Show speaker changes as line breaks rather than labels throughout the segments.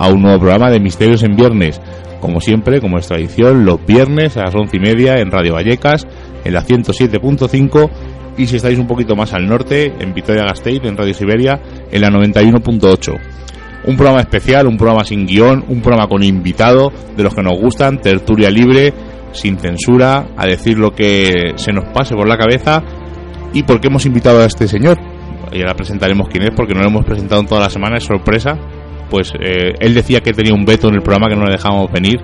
a un nuevo programa de Misterios en Viernes. Como siempre, como es tradición, los viernes a las once y media en Radio Vallecas, en la 107.5 y si estáis un poquito más al norte, en Vitoria Gasteiz, en Radio Siberia, en la 91.8. Un programa especial, un programa sin guion, un programa con invitado, de los que nos gustan, tertulia libre, sin censura, a decir lo que se nos pase por la cabeza. ¿Y por qué hemos invitado a este señor? Y ahora presentaremos quién es, porque no lo hemos presentado en toda la semana, es sorpresa. Pues eh, él decía que tenía un veto en el programa que no le dejábamos venir.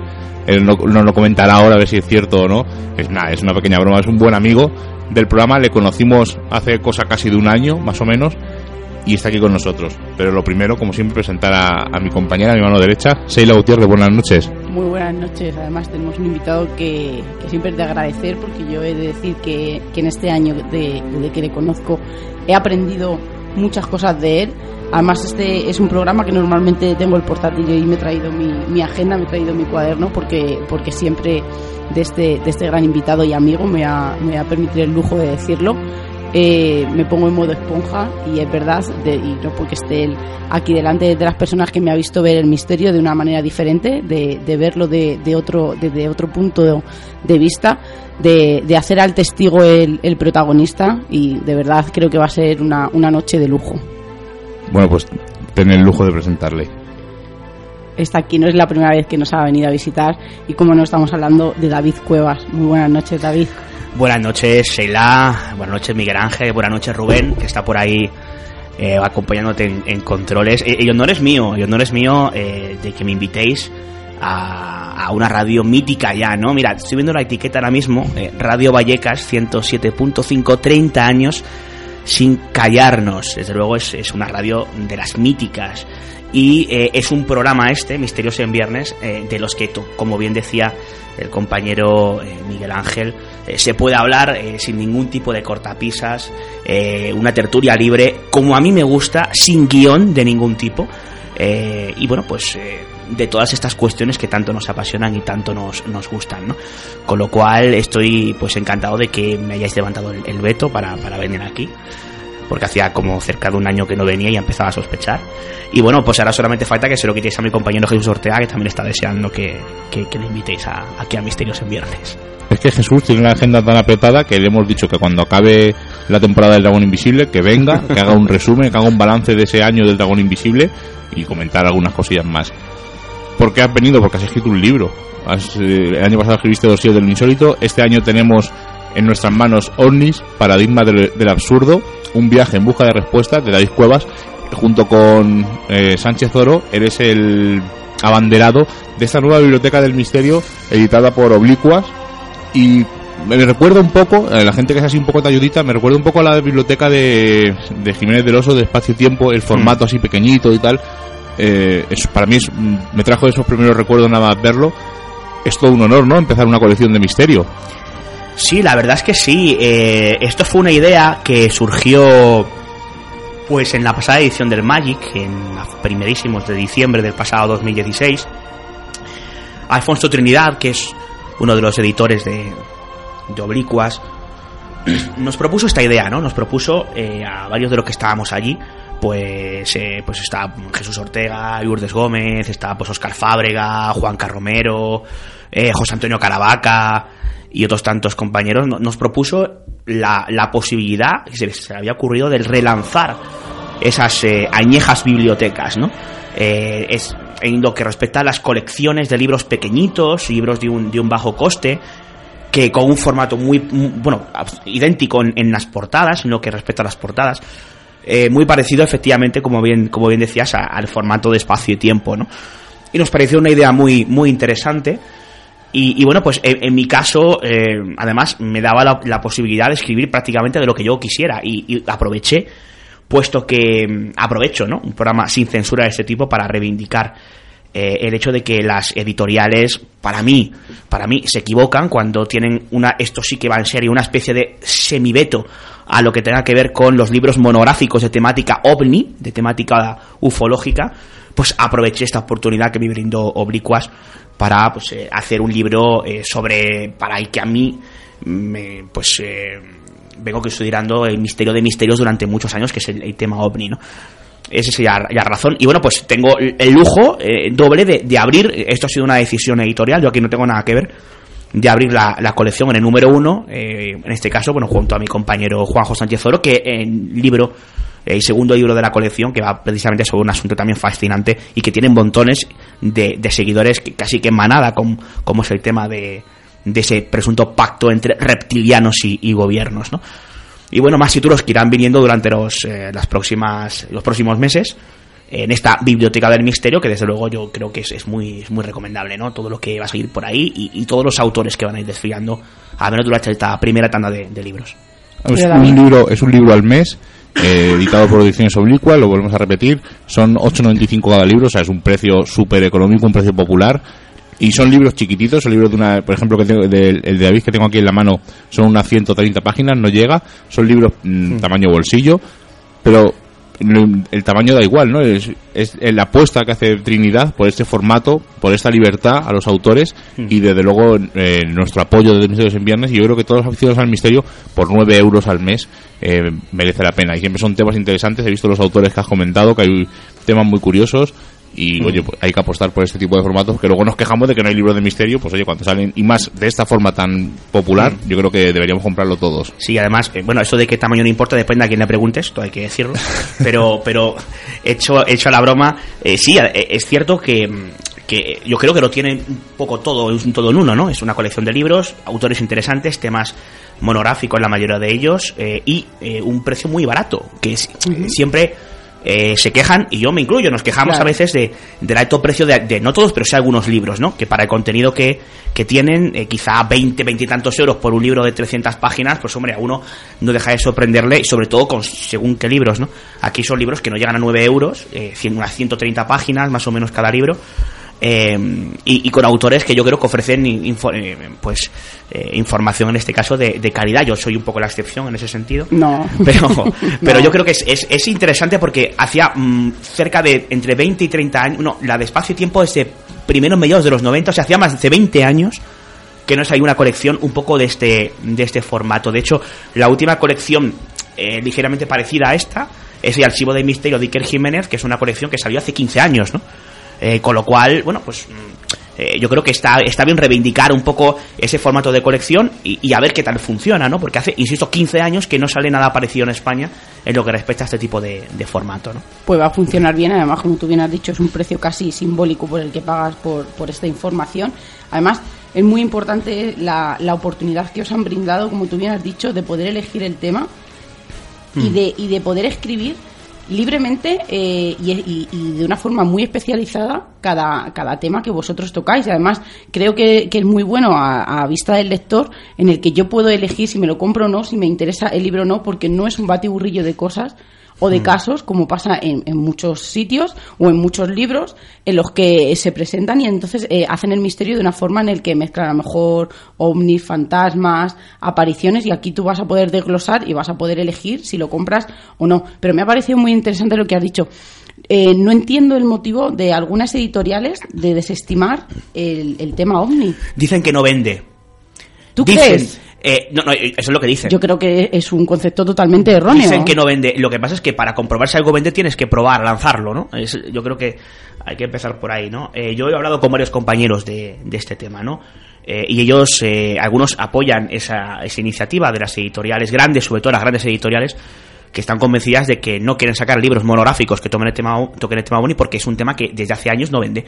Él no, no lo comentará ahora a ver si es cierto o no. Es nada, es una pequeña broma, es un buen amigo del programa. Le conocimos hace cosa casi de un año, más o menos, y está aquí con nosotros. Pero lo primero, como siempre, presentar a, a mi compañera, a mi mano derecha, Seila Gutiérrez. Buenas noches.
Muy buenas noches. Además, tenemos un invitado que, que siempre es de agradecer, porque yo he de decir que, que en este año, de, desde que le conozco, he aprendido muchas cosas de él. Además, este es un programa que normalmente tengo el portátil y me he traído mi, agenda, me he traído mi cuaderno, porque, porque siempre de este, de este gran invitado y amigo me va, me va a permitir el lujo de decirlo. Eh, me pongo en modo esponja y es verdad, de, y no porque esté él aquí delante de las personas que me ha visto ver el misterio de una manera diferente, de, de verlo de, de otro, desde otro punto de vista, de, de hacer al testigo el, el, protagonista y de verdad creo que va a ser una, una noche de lujo.
Bueno, pues ten el lujo de presentarle.
Está aquí, no es la primera vez que nos ha venido a visitar y como no estamos hablando de David Cuevas. Muy buenas noches, David.
Buenas noches, Sheila. Buenas noches, Miguel Ángel. Buenas noches, Rubén, que está por ahí eh, acompañándote en, en controles. Eh, el honor es mío, el honor es mío eh, de que me invitéis a, a, una radio mítica ya, ¿no? Mira, estoy viendo la etiqueta ahora mismo, eh, Radio Vallecas 107.5, 30 años sin callarnos. Desde luego es, es una radio de las míticas. Y eh, es un programa este, Misterios en Viernes, eh, de los que, como bien decía el compañero eh, Miguel Ángel, se puede hablar sin ningún tipo de cortapisas, una tertulia libre, como a mí me gusta, sin guion de ningún tipo. y bueno, pues de todas estas cuestiones que tanto nos apasionan y tanto nos, nos gustan, ¿no? Con lo cual estoy pues encantado de que me hayáis levantado el, el veto para, para venir aquí porque hacía como cerca de un año que no venía y empezaba a sospechar. Y bueno, pues ahora solamente falta que se lo quitéis a mi compañero Jesús Ortega, que también está deseando que, que, que le invitéis a, aquí a Misterios en Viernes.
Es que Jesús tiene una agenda tan apretada que le hemos dicho que cuando acabe la temporada del Dragón Invisible, que venga, que haga un resumen, que haga un balance de ese año del Dragón Invisible y comentar algunas cosillas más. ¿Por qué has venido? Porque has escrito un libro. Has, eh, el año pasado escribiste Dossier del Insólito. Este año tenemos en nuestras manos OVNIS, Paradigma del, del Absurdo, un viaje en busca de respuestas de David Cuevas, junto con eh, Sánchez Oro, eres el abanderado de esta nueva biblioteca del misterio editada por Oblicuas y me recuerda un poco, eh, la gente que es así un poco talludita, me recuerda un poco a la biblioteca de, de Jiménez del Oso de Espacio y Tiempo, el formato mm. así pequeñito y tal. Eh, es, para mí es, me trajo esos primeros recuerdos nada más verlo. Es todo un honor, ¿no? Empezar una colección de misterio.
Sí, la verdad es que sí. Eh, esto fue una idea que surgió pues en la pasada edición del Magic, en los primerísimos de diciembre del pasado 2016. Alfonso Trinidad, que es uno de los editores de, de Oblicuas, nos propuso esta idea, ¿no? Nos propuso eh, a varios de los que estábamos allí, pues eh, pues está Jesús Ortega, Lourdes Gómez, está pues Oscar Fábrega, Juan Carromero, eh, José Antonio Caravaca y otros tantos compañeros, nos propuso la, la posibilidad que se les había ocurrido de relanzar esas eh, añejas bibliotecas, ¿no? Eh, es en lo que respecta a las colecciones de libros pequeñitos, libros de un, bajo coste, que con un formato muy, muy bueno, idéntico en, en, las portadas, en lo que respecta a las portadas, eh, muy parecido efectivamente, como bien, como bien decías, al formato de espacio y tiempo, ¿no? Y nos pareció una idea muy, muy interesante. Y, bueno, pues en, mi caso, eh, además, me daba la, posibilidad de escribir prácticamente de lo que yo quisiera. Y, y aproveché, puesto que aprovecho, ¿no? Un programa sin censura de este tipo para reivindicar eh, el hecho de que las editoriales, para mí, para mí, se equivocan cuando tienen una, esto sí que va en serio, una especie de semiveto a lo que tenga que ver con los libros monográficos de temática ovni, de temática ufológica, pues aproveché esta oportunidad que me brindó Oblicuas para pues, eh, hacer un libro eh, sobre, para el que a mí, me, pues, vengo considerando el misterio de misterios durante muchos años, que es el, el tema ovni, ¿no? Esa sería la razón. Y bueno, pues tengo el lujo eh, doble de, de, abrir, esto ha sido una decisión editorial, yo aquí no tengo nada que ver, de abrir la, la colección en el número uno, eh, en este caso, bueno, junto a mi compañero Juanjo Sánchez Oro, que en libro, el segundo libro de la colección, que va precisamente sobre un asunto también fascinante y que tiene montones de, de seguidores casi que manada, como, como es el tema de, de ese presunto pacto entre reptilianos y, y gobiernos, ¿no? Y bueno, más títulos que irán viniendo durante los, eh, las próximas, los próximos meses en esta biblioteca del misterio, que desde luego yo creo que es, es muy, es muy recomendable, ¿no? Todo lo que va a seguir por ahí y, y, todos los autores que van a ir desfilando, a menos durante esta primera tanda de, de libros.
Es un, libro, es un libro al mes, eh, editado por Ediciones Oblicua, lo volvemos a repetir, son 8,95 cada libro, o sea, es un precio súper económico, un precio popular. Y son libros chiquititos, son libros de una, por ejemplo, que tengo, de, el de David que tengo aquí en la mano, son unas 130 páginas, no llega, son libros mmm, tamaño bolsillo, pero el, el, tamaño da igual, ¿no? Es, es, la apuesta que hace Trinidad por este formato, por esta libertad a los autores mm. y desde luego eh, nuestro apoyo de Misterios en Viernes. Y yo creo que todos los aficionados al misterio, por 9 euros al mes, eh, merece la pena. Y siempre son temas interesantes. He visto los autores que has comentado, que hay temas muy curiosos y oye pues hay que apostar por este tipo de formatos que luego nos quejamos de que no hay libros de misterio pues oye cuando salen y más de esta forma tan popular mm. yo creo que deberíamos comprarlo todos
sí además eh, bueno eso de qué tamaño no importa depende a quién le preguntes todo hay que decirlo pero pero hecho hecho la broma eh, sí eh, es cierto que que yo creo que lo tiene un poco todo, es un todo en uno, ¿no? Es una colección de libros, autores interesantes, temas monográficos la mayoría de ellos eh, y eh, un precio muy barato, que es, uh -huh. siempre eh, se quejan, y yo me incluyo, nos quejamos claro. a veces de, del alto precio de, de, no todos, pero sí algunos libros, ¿no? Que para el contenido que, que tienen, eh, quizá 20, 20 y tantos euros por un libro de 300 páginas, pues hombre, a uno no deja de sorprenderle, y sobre todo con según qué libros, ¿no? Aquí son libros que no llegan a 9 euros, eh, unas 130 páginas más o menos cada libro, eh, y, y, con autores que yo creo que ofrecen info, eh, pues eh, información en este caso de, de, calidad. Yo soy un poco la excepción en ese sentido.
No.
Pero pero no. yo creo que es, es, es interesante porque hacía mmm, cerca de entre 20 y 30 años no la de espacio y tiempo desde primeros mediados de los 90 o sea hacía más de 20 años que no es hay una colección un poco de este de este formato. De hecho la última colección eh, ligeramente parecida a esta es el archivo de misterio de Iker Jiménez que es una colección que salió hace 15 años no eh, con lo cual, bueno, pues eh, yo creo que está, está bien reivindicar un poco ese formato de colección y, y, a ver qué tal funciona, ¿no? Porque hace, insisto, 15 años que no sale nada parecido en España en lo que respecta a este tipo de, de formato, ¿no?
Pues va a funcionar bien, además, como tú bien has dicho, es un precio casi simbólico por el que pagas por, por esta información. Además, es muy importante la, la oportunidad que os han brindado, como tú bien has dicho, de poder elegir el tema mm. y, de, y de poder escribir libremente eh, y, y, de una forma muy especializada cada, cada tema que vosotros tocáis. Y además, creo que, que es muy bueno a, a, vista del lector en el que yo puedo elegir si me lo compro o no, si me interesa el libro o no, porque no es un batiburrillo de cosas o de mm. casos, como pasa en, en, muchos sitios o en muchos libros, en los que se presentan y entonces eh, hacen el misterio de una forma en el que mezclan a lo mejor ovnis, fantasmas, apariciones, y aquí tú vas a poder desglosar y vas a poder elegir si lo compras o no. Pero me ha parecido muy interesante lo que has dicho. Eh, no entiendo el motivo de algunas editoriales de desestimar el, el tema ovni.
Dicen que no vende.
¿Tú
Dicen,
crees?
Eh, no, no, eso es lo que dicen.
Yo creo que es un concepto totalmente erróneo.
Dicen que no vende. Lo que pasa es que para comprobar si algo vende tienes que probar, lanzarlo, ¿no? Es, yo creo que hay que empezar por ahí, ¿no? Eh, yo he hablado con varios compañeros de, de este tema, ¿no? Eh, y ellos, eh, algunos apoyan esa, esa iniciativa de las editoriales grandes, sobre todo las grandes editoriales, que están convencidas de que no quieren sacar libros monográficos que tomen el tema, toquen el tema OVNI porque es un tema que desde hace años no vende.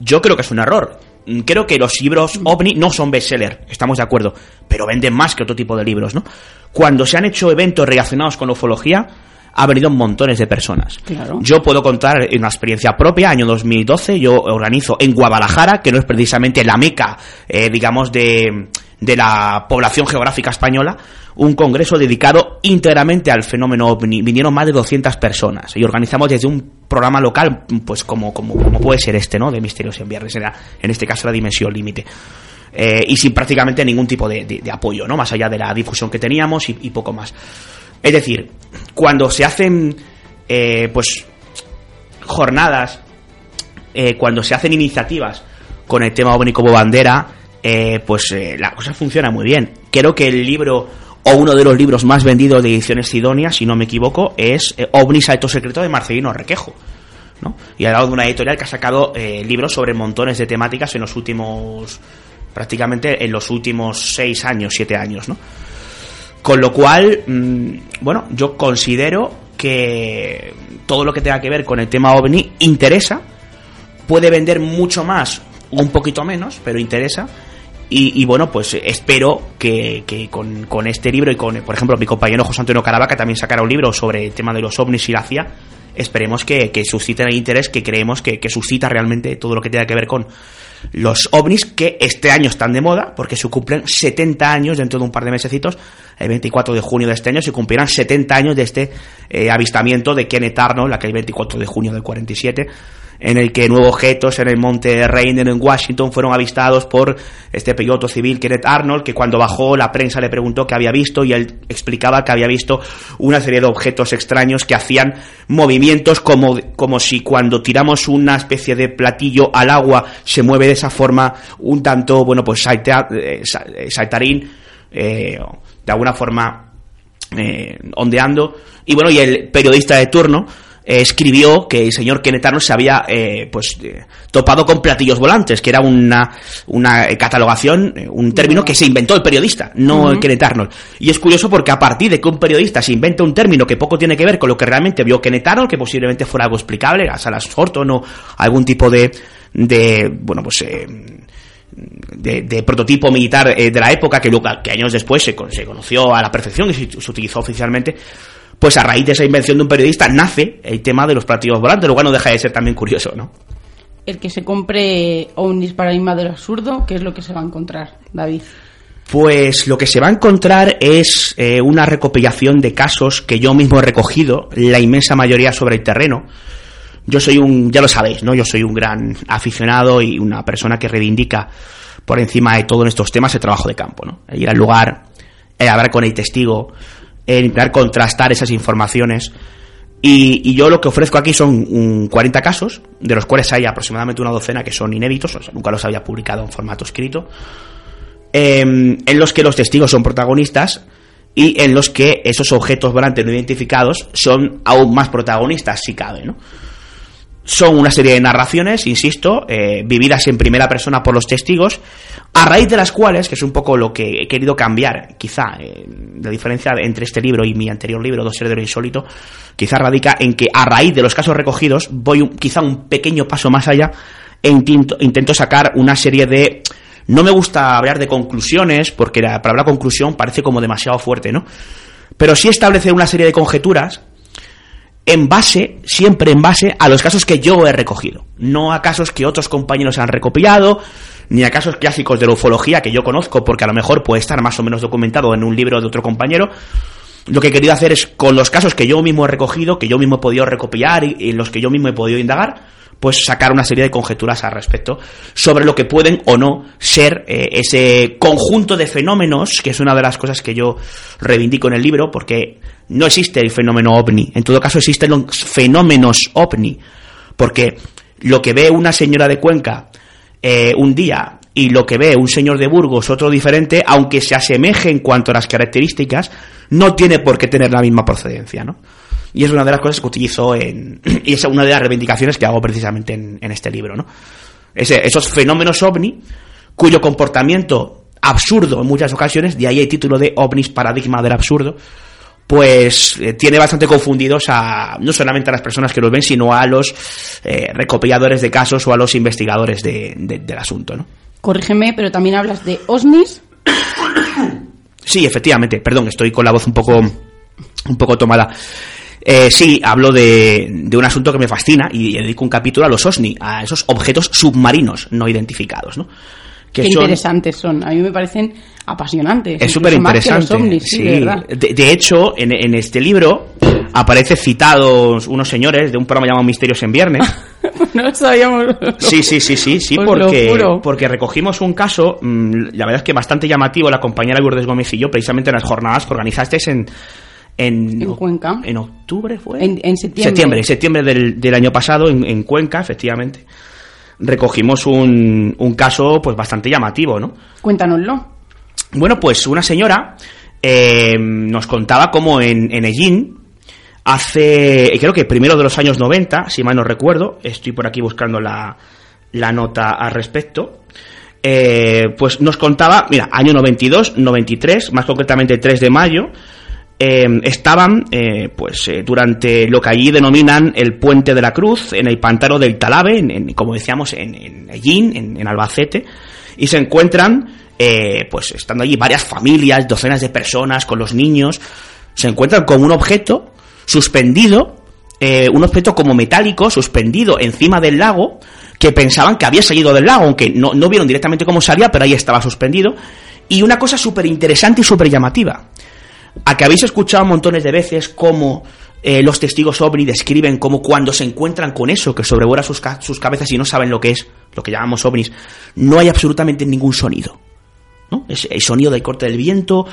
Yo creo que es un error creo que los libros ovni no son bestseller, estamos de acuerdo, pero venden más que otro tipo de libros, ¿no? Cuando se han hecho eventos relacionados con la ufología, ha venido montones de personas.
Claro.
Yo puedo contar una experiencia propia, año 2012, yo organizo en Guadalajara, que no es precisamente la meca, eh, digamos, de, de la población geográfica española, un congreso dedicado íntegramente al fenómeno ovni. Vinieron más de 200 personas y organizamos desde un programa local, pues como, como, como puede ser este, ¿no? De Misterios en Viernes, era, en este caso la Dimensión Límite. Eh, y sin prácticamente ningún tipo de, apoyo, ¿no? Más allá de la difusión que teníamos y, y poco más. Es decir, cuando se hacen, eh, pues, jornadas, eh, cuando se hacen iniciativas con el tema ovni como bandera, eh, pues eh, la cosa funciona muy bien. Creo que el libro o uno de los libros más vendidos de ediciones Sidonia, si no me equivoco, es eh, OVNI Salto Secreto de Marcelino Requejo. ¿no? Y ha dado de una editorial que ha sacado eh, libros sobre montones de temáticas en los últimos, prácticamente en los últimos seis años, siete años, ¿no? Con lo cual, mm, bueno, yo considero que todo lo que tenga que ver con el tema OVNI interesa, puede vender mucho más o un poquito menos, pero interesa. Y, y bueno, pues espero que, que con, con este libro y con, por ejemplo, mi compañero José Antonio Caravaca también sacará un libro sobre el tema de los ovnis y la CIA. Esperemos que, que susciten el interés que creemos que, que suscita realmente todo lo que tenga que ver con los ovnis que este año están de moda porque se cumplen 70 años dentro de un par de mesecitos el 24 de junio de este año se cumplirán 70 años de este eh, avistamiento de Kenneth Arnold aquel 24 de junio del 47 en el que nuevos objetos en el monte Rainer en Washington fueron avistados por este piloto civil Kenneth Arnold, que cuando bajó la prensa le preguntó qué había visto y él explicaba que había visto una serie de objetos extraños que hacían movimientos como, como si cuando tiramos una especie de platillo al agua se mueve de esa forma un tanto, bueno, pues salta, eh, saltarín, eh, de alguna forma eh, ondeando. Y bueno, y el periodista de turno, eh, escribió que el señor Kenneth Arnold se había eh, pues eh, topado con platillos volantes, que era una, una catalogación, un término que se inventó el periodista, no el Kenneth Arnold. Y es curioso porque a partir de que un periodista se inventa un término que poco tiene que ver con lo que realmente vio Kenneth Arnold, que posiblemente fuera algo explicable, a Salas Horton o algún tipo de, de bueno, pues... Eh, de, de, prototipo militar eh, de la época que, luego, que años después se, se, conoció a la perfección y se, se utilizó oficialmente pues a raíz de esa invención de un periodista nace el tema de los platillos volantes, lo cual no deja de ser también curioso, ¿no?
El que se compre ovnis para el del absurdo, ¿qué es lo que se va a encontrar, David?
Pues lo que se va a encontrar es eh, una recopilación de casos que yo mismo he recogido, la inmensa mayoría sobre el terreno. Yo soy un, ya lo sabéis, ¿no? Yo soy un gran aficionado y una persona que reivindica por encima de todo en estos temas el trabajo de campo, ¿no? El ir al lugar, el hablar con el testigo, en intentar contrastar esas informaciones. Y, y, yo lo que ofrezco aquí son um, 40 casos, de los cuales hay aproximadamente una docena que son inéditos, o sea, nunca los había publicado en formato escrito, eh, en los que los testigos son protagonistas y en los que esos objetos volantes no identificados son aún más protagonistas, si cabe, ¿no? Son una serie de narraciones, insisto, eh, vividas en primera persona por los testigos, a raíz de las cuales, que es un poco lo que he querido cambiar, quizá, eh, la diferencia entre este libro y mi anterior libro, Dos seres de lo insólito, quizá radica en que a raíz de los casos recogidos voy quizá un pequeño paso más allá e intento, intento sacar una serie de... No me gusta hablar de conclusiones, porque la palabra conclusión parece como demasiado fuerte, ¿no? Pero sí establecer una serie de conjeturas en base, siempre en base a los casos que yo he recogido, no a casos que otros compañeros han recopilado, ni a casos clásicos de la ufología que yo conozco, porque a lo mejor puede estar más o menos documentado en un libro de otro compañero. Lo que he querido hacer es, con los casos que yo mismo he recogido, que yo mismo he podido recopilar y en los que yo mismo he podido indagar, pues sacar una serie de conjeturas al respecto sobre lo que pueden o no ser eh, ese conjunto de fenómenos, que es una de las cosas que yo reivindico en el libro, porque no existe el fenómeno ovni, en todo caso existen los fenómenos ovni, porque lo que ve una señora de Cuenca eh, un día y lo que ve un señor de Burgos otro diferente, aunque se asemeje en cuanto a las características, no tiene por qué tener la misma procedencia, ¿no? Y es una de las cosas que utilizo en. Y es una de las reivindicaciones que hago precisamente en, este libro, ¿no? Ese, esos fenómenos ovni, cuyo comportamiento absurdo en muchas ocasiones, de ahí el título de ovnis paradigma del absurdo, pues eh, tiene bastante confundidos a no solamente a las personas que los ven, sino a los eh, recopiladores de casos o a los investigadores de, de, del asunto, ¿no?
Corrígeme, pero también hablas de OSNIs.
sí, efectivamente, perdón, estoy con la voz un poco un poco tomada. Eh, sí, hablo de, de, un asunto que me fascina y dedico un capítulo a los OSNI, a esos objetos submarinos no identificados, ¿no?
Que Qué son, interesantes son, a mí me parecen apasionantes.
Es súper interesante.
OVNIs, sí,
sí.
De,
hecho, en, en, este libro aparece citados unos señores de un programa llamado Misterios en Viernes.
no sabíamos.
Sí, sí, sí, sí, sí,
Os
porque, porque recogimos un caso, mmm, la verdad es que bastante llamativo, la compañera Lourdes Gómez y yo, precisamente en las jornadas que organizasteis en, en,
en, Cuenca.
En octubre fue.
En, en septiembre.
Septiembre, en septiembre del, del año pasado, en, en, Cuenca, efectivamente. Recogimos un, un caso pues bastante llamativo, ¿no?
Cuéntanoslo.
Bueno, pues una señora eh, nos contaba cómo en, en Ellín, hace, creo que primero de los años 90, si mal no recuerdo, estoy por aquí buscando la, la nota al respecto, eh, pues nos contaba, mira, año 92, 93, más concretamente 3 de mayo, eh, estaban eh, pues eh, durante lo que allí denominan el Puente de la Cruz, en el pantano del Talabe, en, como decíamos, en, en Ellín, en, en, Albacete, y se encuentran, eh, pues estando allí varias familias, docenas de personas con los niños, se encuentran con un objeto suspendido, un objeto como metálico suspendido encima del lago, que pensaban que había salido del lago, aunque no, no vieron directamente cómo salía, pero ahí estaba suspendido. Y una cosa súper interesante y súper llamativa. A que habéis escuchado montones de veces cómo eh, los testigos ovni describen cómo cuando se encuentran con eso que sobrevuela sus, sus cabezas y no saben lo que es, lo que llamamos ovnis, no hay absolutamente ningún sonido. ¿no? Es el sonido del corte del viento,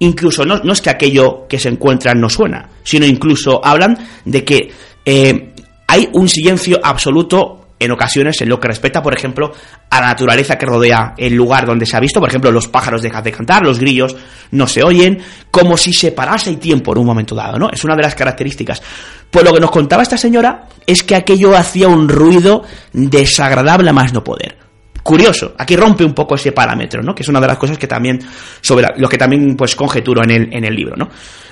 incluso no, no, es que aquello que se encuentran no suena, sino incluso hablan de que eh, hay un silencio absoluto en ocasiones en lo que respecta, por ejemplo, a la naturaleza que rodea el lugar donde se ha visto. Por ejemplo, los pájaros dejan de cantar, los grillos no se oyen, como si se parase el tiempo en un momento dado, ¿no? Es una de las características. Pues lo que nos contaba esta señora es que aquello hacía un ruido desagradable a más no poder. Curioso, aquí rompe un poco ese parámetro, ¿no? Que es una de las cosas que también, sobre lo que también pues conjeturo en el, en el libro, ¿no?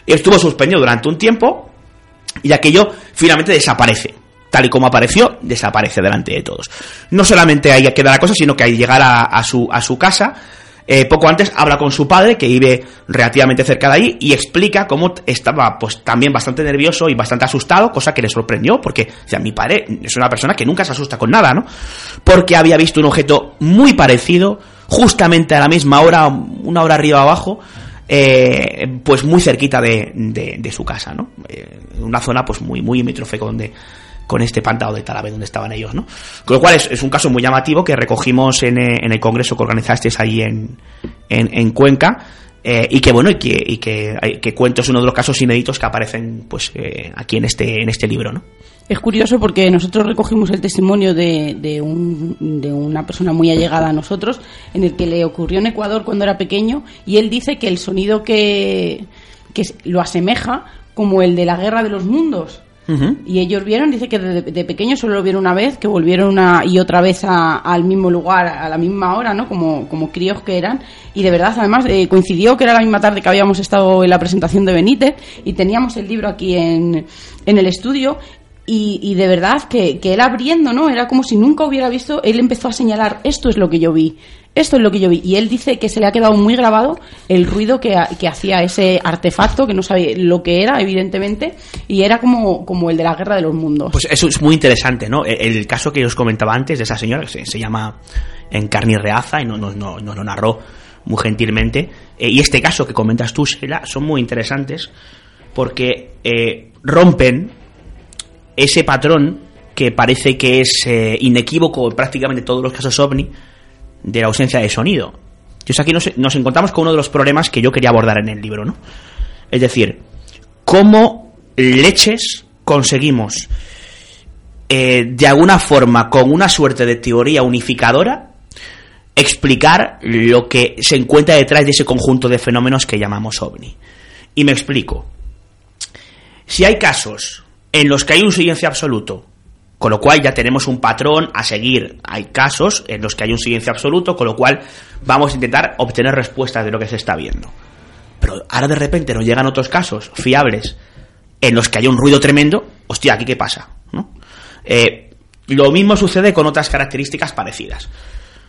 Estuvo suspendido durante un tiempo y aquello finalmente desaparece tal y como apareció, desaparece delante de todos. No solamente ahí queda la cosa, sino que al llegar a, su, a su casa, eh, poco antes habla con su padre, que vive relativamente cerca de ahí, y explica cómo estaba pues también bastante nervioso y bastante asustado, cosa que le sorprendió, porque sea, mi padre es una persona que nunca se asusta con nada, ¿no? Porque había visto un objeto muy parecido, justamente a la misma hora, una hora arriba abajo, eh, pues muy cerquita de, de, de su casa, ¿no? Eh, una zona pues muy, muy limítrofe donde con este pantano de Talabe donde estaban ellos, ¿no? Con lo cual es, es un caso muy llamativo que recogimos en, eh, en el congreso que organizasteis ahí en, en, en Cuenca. Eh, y que bueno y que, y que, que cuento es uno de los casos inéditos que aparecen pues eh, aquí en este en este libro no
es curioso porque nosotros recogimos el testimonio de, de, un, de, una persona muy allegada a nosotros, en el que le ocurrió en Ecuador cuando era pequeño, y él dice que el sonido que, que lo asemeja como el de la guerra de los mundos. Y ellos vieron, dice que de, de, pequeño solo lo vieron una vez, que volvieron una y otra vez a, al mismo lugar, a la misma hora, ¿no? Como, como críos que eran. Y de verdad, además, eh, coincidió que era la misma tarde que habíamos estado en la presentación de Benítez y teníamos el libro aquí en, en el estudio y, y, de verdad que, que, él abriendo, ¿no? Era como si nunca hubiera visto, él empezó a señalar, esto es lo que yo vi, esto es lo que yo vi. Y él dice que se le ha quedado muy grabado el ruido que, que hacía ese artefacto, que no sabía lo que era, evidentemente, y era como, como el de la guerra de los mundos.
Pues eso es muy interesante, ¿no? El, el caso que os comentaba antes de esa señora, que se, se llama Encarni Reaza, y nos no, no, no, lo narró muy gentilmente, eh, y este caso que comentas tú, Sheila, son muy interesantes porque eh, rompen ese patrón que parece que es eh, inequívoco en prácticamente todos los casos ovni de la ausencia de sonido. Entonces aquí nos, nos, encontramos con uno de los problemas que yo quería abordar en el libro, ¿no? Es decir, cómo leches conseguimos eh, de alguna forma, con una suerte de teoría unificadora, explicar lo que se encuentra detrás de ese conjunto de fenómenos que llamamos ovni. Y me explico. Si hay casos en los que hay un silencio absoluto, con lo cual ya tenemos un patrón a seguir. Hay casos en los que hay un silencio absoluto, con lo cual vamos a intentar obtener respuestas de lo que se está viendo. Pero ahora de repente nos llegan otros casos fiables en los que hay un ruido tremendo. Hostia, ¿aquí qué pasa? ¿No? Eh, lo mismo sucede con otras características parecidas.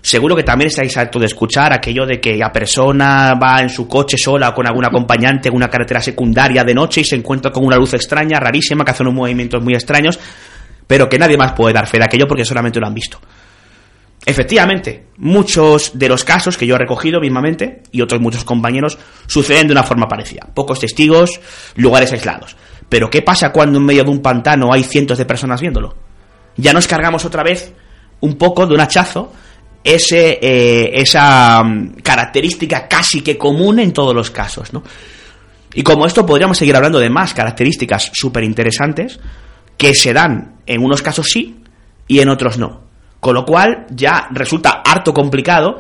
Seguro que también estáis harto de escuchar aquello de que la persona va en su coche sola o con algún acompañante en una carretera secundaria de noche y se encuentra con una luz extraña, rarísima, que hace unos movimientos muy extraños, pero que nadie más puede dar fe de aquello porque solamente lo han visto. Efectivamente, muchos de los casos que yo he recogido mismamente y otros muchos compañeros suceden de una forma parecida. Pocos testigos, lugares aislados. Pero ¿qué pasa cuando en medio de un pantano hay cientos de personas viéndolo? Ya nos cargamos otra vez un poco de un hachazo ese, eh, esa um, característica casi que común en todos los casos, ¿no? Y como esto podríamos seguir hablando de más características súper interesantes que se dan en unos casos sí y en otros no. Con lo cual ya resulta harto complicado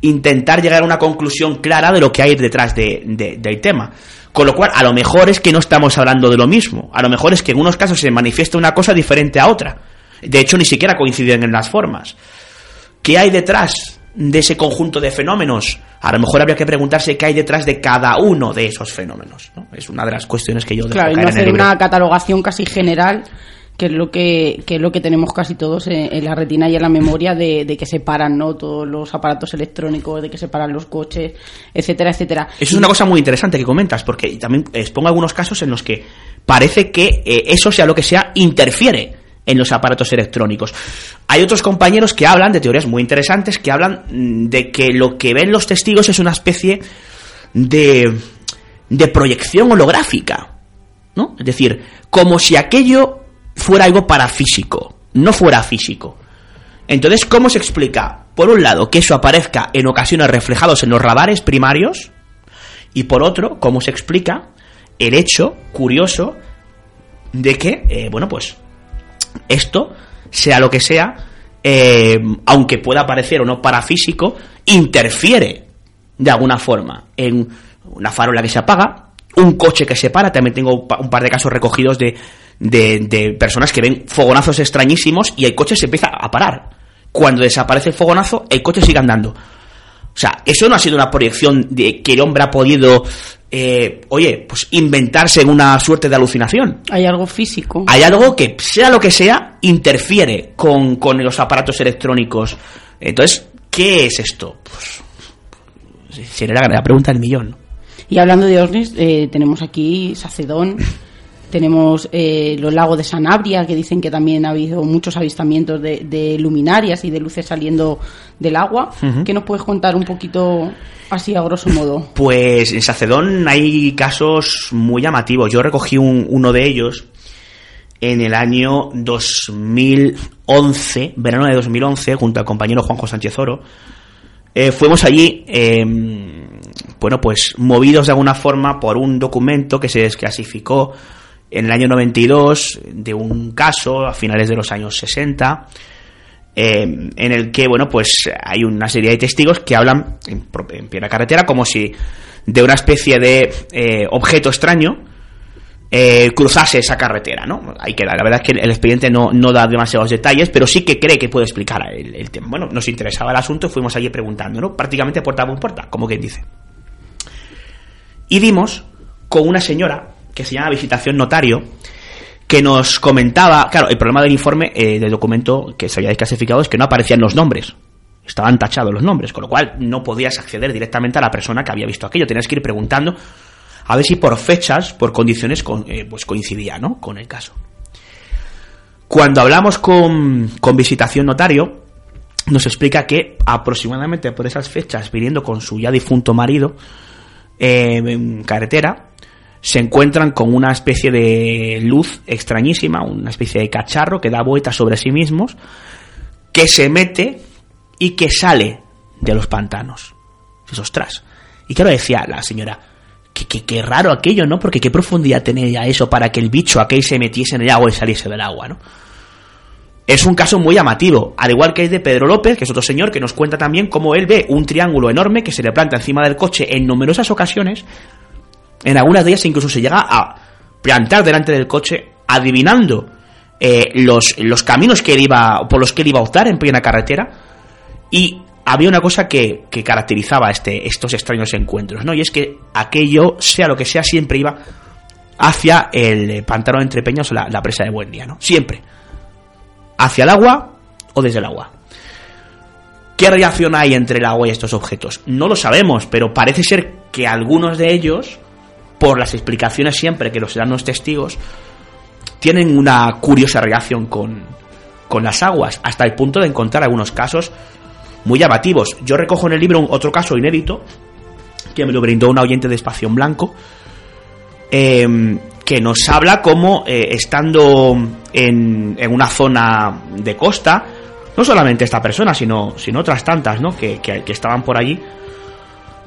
intentar llegar a una conclusión clara de lo que hay detrás de, de- del tema. Con lo cual, a lo mejor es que no estamos hablando de lo mismo. A lo mejor es que en unos casos se manifiesta una cosa diferente a otra. De hecho, ni siquiera coinciden en las formas. ¿Qué hay detrás de ese conjunto de fenómenos? A lo mejor habría que preguntarse qué hay detrás de cada uno de esos fenómenos. ¿no? Es una de las cuestiones que yo dejo
Claro, y no
en el
hacer
libro.
una catalogación casi general, que es lo que, que es lo que tenemos casi todos en, en la retina y en la memoria de, de que se paran ¿no? todos los aparatos electrónicos, de que se paran los coches, etcétera, etcétera.
Eso es una cosa muy interesante que comentas, porque también expongo algunos casos en los que parece que eh, eso sea lo que sea interfiere en los aparatos electrónicos. Hay otros compañeros que hablan de teorías muy interesantes que hablan mm, de que lo que ven los testigos es una especie de, de proyección holográfica, ¿no? Es decir, como si aquello fuera algo parafísico, no fuera físico. Entonces, ¿cómo se explica? Por un lado, que eso aparezca en ocasiones reflejados en los radares primarios, y por otro, ¿cómo se explica el hecho curioso de que, eh, bueno, pues esto, sea lo que sea, eh, aunque pueda parecer o no parafísico, interfiere de alguna forma en una farola que se apaga, un coche que se para, también tengo un par de casos recogidos de, de personas que ven fogonazos extrañísimos y el coche se empieza a parar. Cuando desaparece el fogonazo, el coche sigue andando. O sea, eso no ha sido una proyección de que el hombre ha podido, eh, oye, pues inventarse en una suerte de alucinación.
Hay algo físico.
Hay algo que, sea lo que sea, interfiere con, con los aparatos electrónicos. Entonces, ¿qué es esto? Pues, sería la, pregunta del millón.
Y hablando de ovnis, eh, tenemos aquí Sacedón, tenemos eh, los lagos de Sanabria, que dicen que también ha habido muchos avistamientos de, de luminarias y de luces saliendo del agua. ¿Qué nos puedes contar un poquito así a grosso modo?
Pues en Sacedón hay casos muy llamativos. Yo recogí un- uno de ellos en el año 2011, verano de 2011, junto al compañero Juanjo Sánchez Oro. Eh, fuimos allí, eh, bueno, pues movidos de alguna forma por un documento que se desclasificó en el año 92 de un caso a finales de los años 60 eh, en el que, bueno, pues hay una serie de testigos que hablan en, en de carretera como si de una especie de eh, objeto extraño eh, cruzase esa carretera, ¿no? Hay que, la verdad es que el expediente no, no da demasiados detalles, pero sí que cree que puede explicar el, tema. Bueno, nos interesaba el asunto, fuimos allí preguntando, ¿no? Prácticamente puerta por puerta, como quien dice. Y dimos con una señora que se llama Visitación Notario, que nos comentaba, claro, el problema del informe, eh, del documento que se había desclasificado es que no aparecían los nombres. Estaban tachados los nombres, con lo cual no podías acceder directamente a la persona que había visto aquello. Tenías que ir preguntando a ver si por fechas, por condiciones, con- eh, pues coincidía, ¿no? Con el caso. Cuando hablamos con, con Visitación Notario, nos explica que aproximadamente por esas fechas, viniendo con su ya difunto marido eh, en carretera, se encuentran con una especie de luz extrañísima, una especie de cacharro que da vueltas sobre sí mismos, que se mete y que sale de los pantanos. Dices, ostras. Y claro, decía la señora, que, que raro aquello, ¿no? Porque qué profundidad tenía eso para que el bicho aquel se metiese en el agua y saliese del agua, ¿no? Es un caso muy llamativo, al igual que el de Pedro López, que es otro señor que nos cuenta también cómo él ve un triángulo enorme que se le planta encima del coche en numerosas ocasiones. En algunas de ellas incluso se llega a plantar delante del coche, adivinando eh, los, los caminos que él iba, por los que él iba a optar en plena carretera. Y había una cosa que, que caracterizaba este, estos extraños encuentros, ¿no? Y es que aquello, sea lo que sea, siempre iba hacia el eh, pantano de Entrepeñas o la, la presa de Buen Día, ¿no? Siempre. Hacia el agua o desde el agua. ¿Qué relación hay entre el agua y estos objetos? No lo sabemos, pero parece ser que algunos de ellos, por las explicaciones siempre que los dan los testigos, tienen una curiosa relación con, con las aguas, hasta el punto de encontrar algunos casos muy llamativos. Yo recojo en el libro otro caso inédito, que me lo brindó un oyente de Espacio Blanco, eh, que nos habla como eh, estando en, en una zona de costa, no solamente esta persona, sino, sino otras tantas ¿no? que, que- que estaban por allí,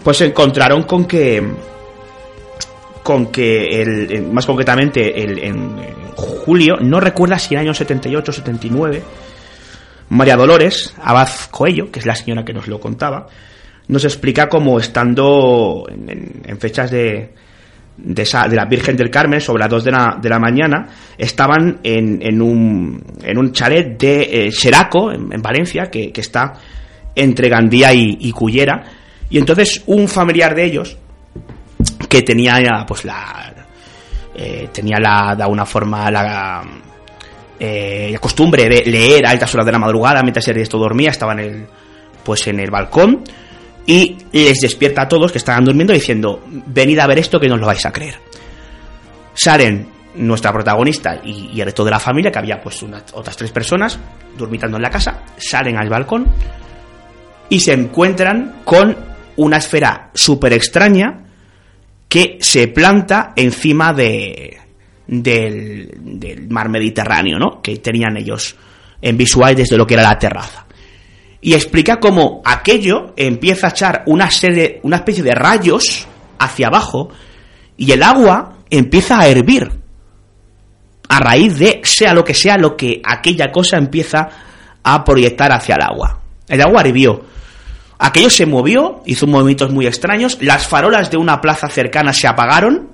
pues se encontraron con que con que el, en- más concretamente el, en, julio, no recuerda si en el año 78 o 79, María Dolores Abad Coello, que es la señora que nos lo contaba, nos explica cómo estando en, fechas de, de, esa, de, la Virgen del Carmen, sobre las 2 de la, de la mañana, estaban en, en, un, en un chalet de Seraco, en, Valencia, que, que, está entre Gandía y, y Cullera, y entonces un familiar de ellos, que tenía pues la eh, tenía la, de alguna forma la, eh, la costumbre de leer a altas horas de la madrugada mientras el resto dormía, estaba en el pues en el balcón y les despierta a todos que estaban durmiendo diciendo venid a ver esto que no os lo vais a creer. Salen nuestra protagonista y, el resto de la familia, que había pues otras tres personas durmitando en la casa, salen al balcón y se encuentran con una esfera súper extraña que se planta encima de, del, mar Mediterráneo, ¿no? Que tenían ellos en visual desde lo que era la terraza. Y explica cómo aquello empieza a echar una serie, una especie de rayos hacia abajo y el agua empieza a hervir a raíz de sea lo que sea lo que aquella cosa empieza a proyectar hacia el agua. El agua hirvió Aquello se movió, hizo movimientos muy extraños, las farolas de una plaza cercana se apagaron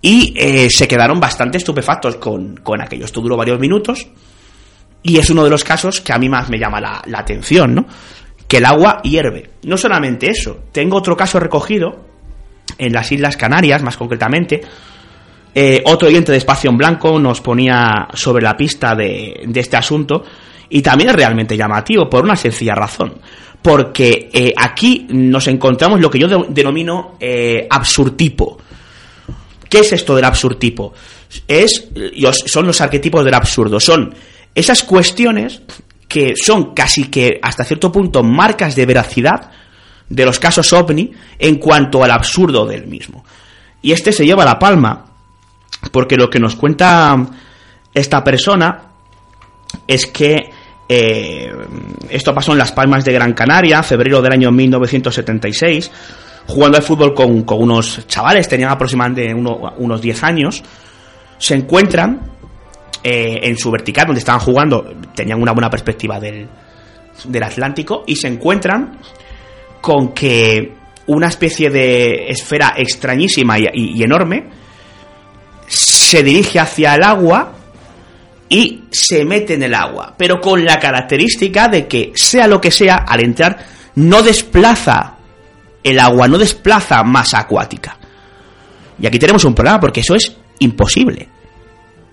y eh, se quedaron bastante estupefactos con, con aquello. Esto duró varios minutos y es uno de los casos que a mí más me llama la, atención, ¿no? Que el agua hierve. No solamente eso, tengo otro caso recogido en las Islas Canarias, más concretamente. Eh, otro oyente de Espacio en Blanco nos ponía sobre la pista de, de este asunto y también es realmente llamativo por una sencilla razón porque eh, aquí nos encontramos lo que yo denomino eh, absurtipo. ¿Qué es esto del absurtipo? Es, son los arquetipos del absurdo, son esas cuestiones que son casi que hasta cierto punto marcas de veracidad de los casos ovni en cuanto al absurdo del mismo. Y este se lleva la palma, porque lo que nos cuenta esta persona es que eh, esto pasó en Las Palmas de Gran Canaria, febrero del año 1976, jugando al fútbol con, unos chavales, tenían aproximadamente unos 10 años, se encuentran eh, en su vertical, donde estaban jugando, tenían una buena perspectiva del, del Atlántico, y se encuentran con que una especie de esfera extrañísima y enorme se dirige hacia el agua y se mete en el agua, pero con la característica de que, sea lo que sea, al entrar, no desplaza el agua, no desplaza masa acuática. Y aquí tenemos un problema porque eso es imposible.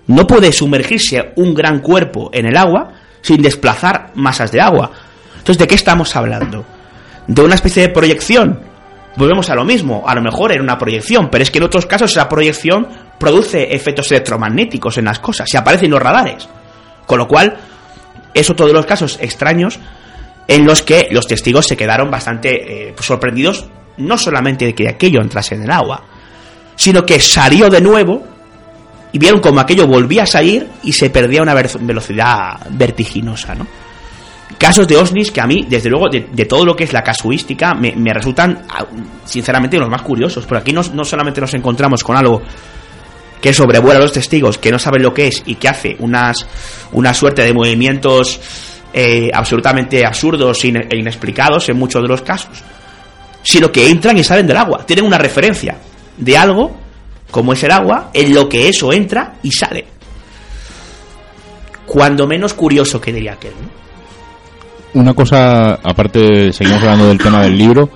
No puede sumergirse un gran cuerpo en el agua sin desplazar masas de agua. Entonces, ¿de qué estamos hablando? ¿De una especie de proyección? Volvemos a lo mismo, a lo mejor era una proyección, pero es que en otros casos esa proyección produce efectos electromagnéticos en las cosas, se aparecen los radares. Con lo cual, es otro de los casos extraños en los que los testigos se quedaron bastante eh, sorprendidos, no solamente de que aquello entrase en el agua, sino que salió de nuevo y vieron como aquello volvía a salir y se perdía a una velocidad vertiginosa, ¿no? Casos de OSNIs que a mí, desde luego, de, todo lo que es la casuística, me, resultan, ah, sinceramente, los más curiosos. Por aquí no, no solamente nos encontramos con algo que sobrevuela a los testigos, que no saben lo que es y que hace unas, una suerte de movimientos eh, absolutamente absurdos e inexplicados en muchos de los casos, sino que entran y salen del agua, tienen una referencia de algo, como es el agua, en lo que eso entra y sale. Cuando menos curioso que diría aquel.
Una cosa, aparte, seguimos hablando del tema del libro,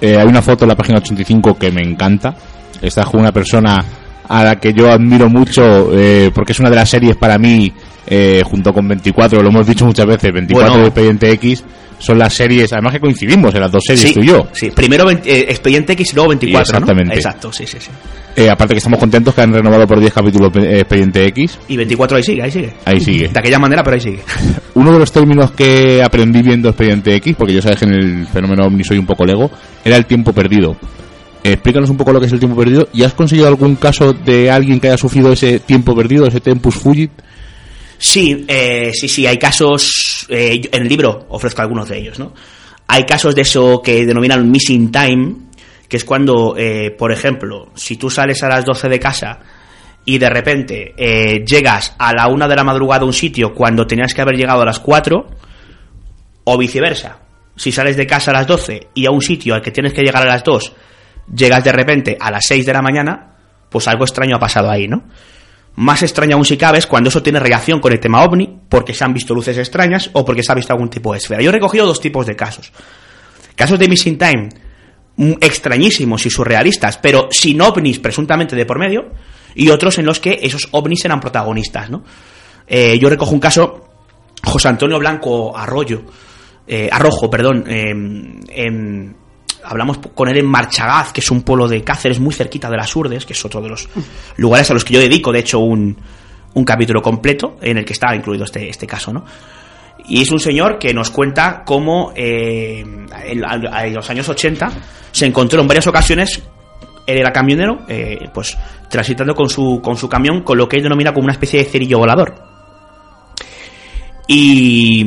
eh, hay una foto en la página 85 que me encanta. Está con una persona a la que yo admiro mucho eh, porque es una de las series para mí eh, junto con 24 lo hemos dicho muchas veces 24 de Expediente X son las series además que coincidimos en las dos series tú y yo.
sí primero eh, Expediente X y luego 24
exactamente.
Exacto sí sí sí.
Aparte que estamos contentos que han renovado por 10 capítulos Expediente X.
Y 24 ahí sigue ahí sigue.
Ahí sigue.
De aquella manera pero ahí sigue.
Uno de los términos que aprendí viendo Expediente X porque yo sabes que en el fenómeno OVNI soy un poco lego era el tiempo perdido explícanos un poco lo que es el tiempo perdido. ¿Y has conseguido algún caso de alguien que haya sufrido ese tiempo perdido, ese tempus fugit?
Sí, eh, sí, sí, hay casos, eh, en el libro ofrezco algunos de ellos, ¿no? Hay casos de eso que denominan missing time, que es cuando, eh, por ejemplo, si tú sales a las 12 de casa y de repente llegas a la 1 de la madrugada a un sitio cuando tenías que haber llegado a las 4, o viceversa. si sales de casa a las 12 y a un sitio al que tienes que llegar a las 2 llegas de repente a las 6 de la mañana, pues algo extraño ha pasado ahí, ¿no? Más extraño aún si cabe es cuando eso tiene relación con el tema ovni, porque se han visto luces extrañas o porque se ha visto algún tipo de esfera. Yo he recogido dos tipos de casos. Casos de missing time mm, extrañísimos y surrealistas, pero sin ovnis presuntamente de por medio, y otros en los que esos ovnis eran protagonistas, ¿no? Eh, yo recojo un caso, José Antonio Blanco Arroyo, eh, Arrojo, perdón, en, hablamos con él en Marchagaz, que es un pueblo de Cáceres muy cerquita de las Urdes, que es otro de los lugares a los que yo dedico, de hecho, un, un capítulo completo en el que estaba incluido este, este caso, ¿no? Y es un señor que nos cuenta cómo eh, en, los años 80 se encontró en varias ocasiones, él era camionero, eh, pues transitando con su, con su camión con lo que él denomina como una especie de cerillo volador. Y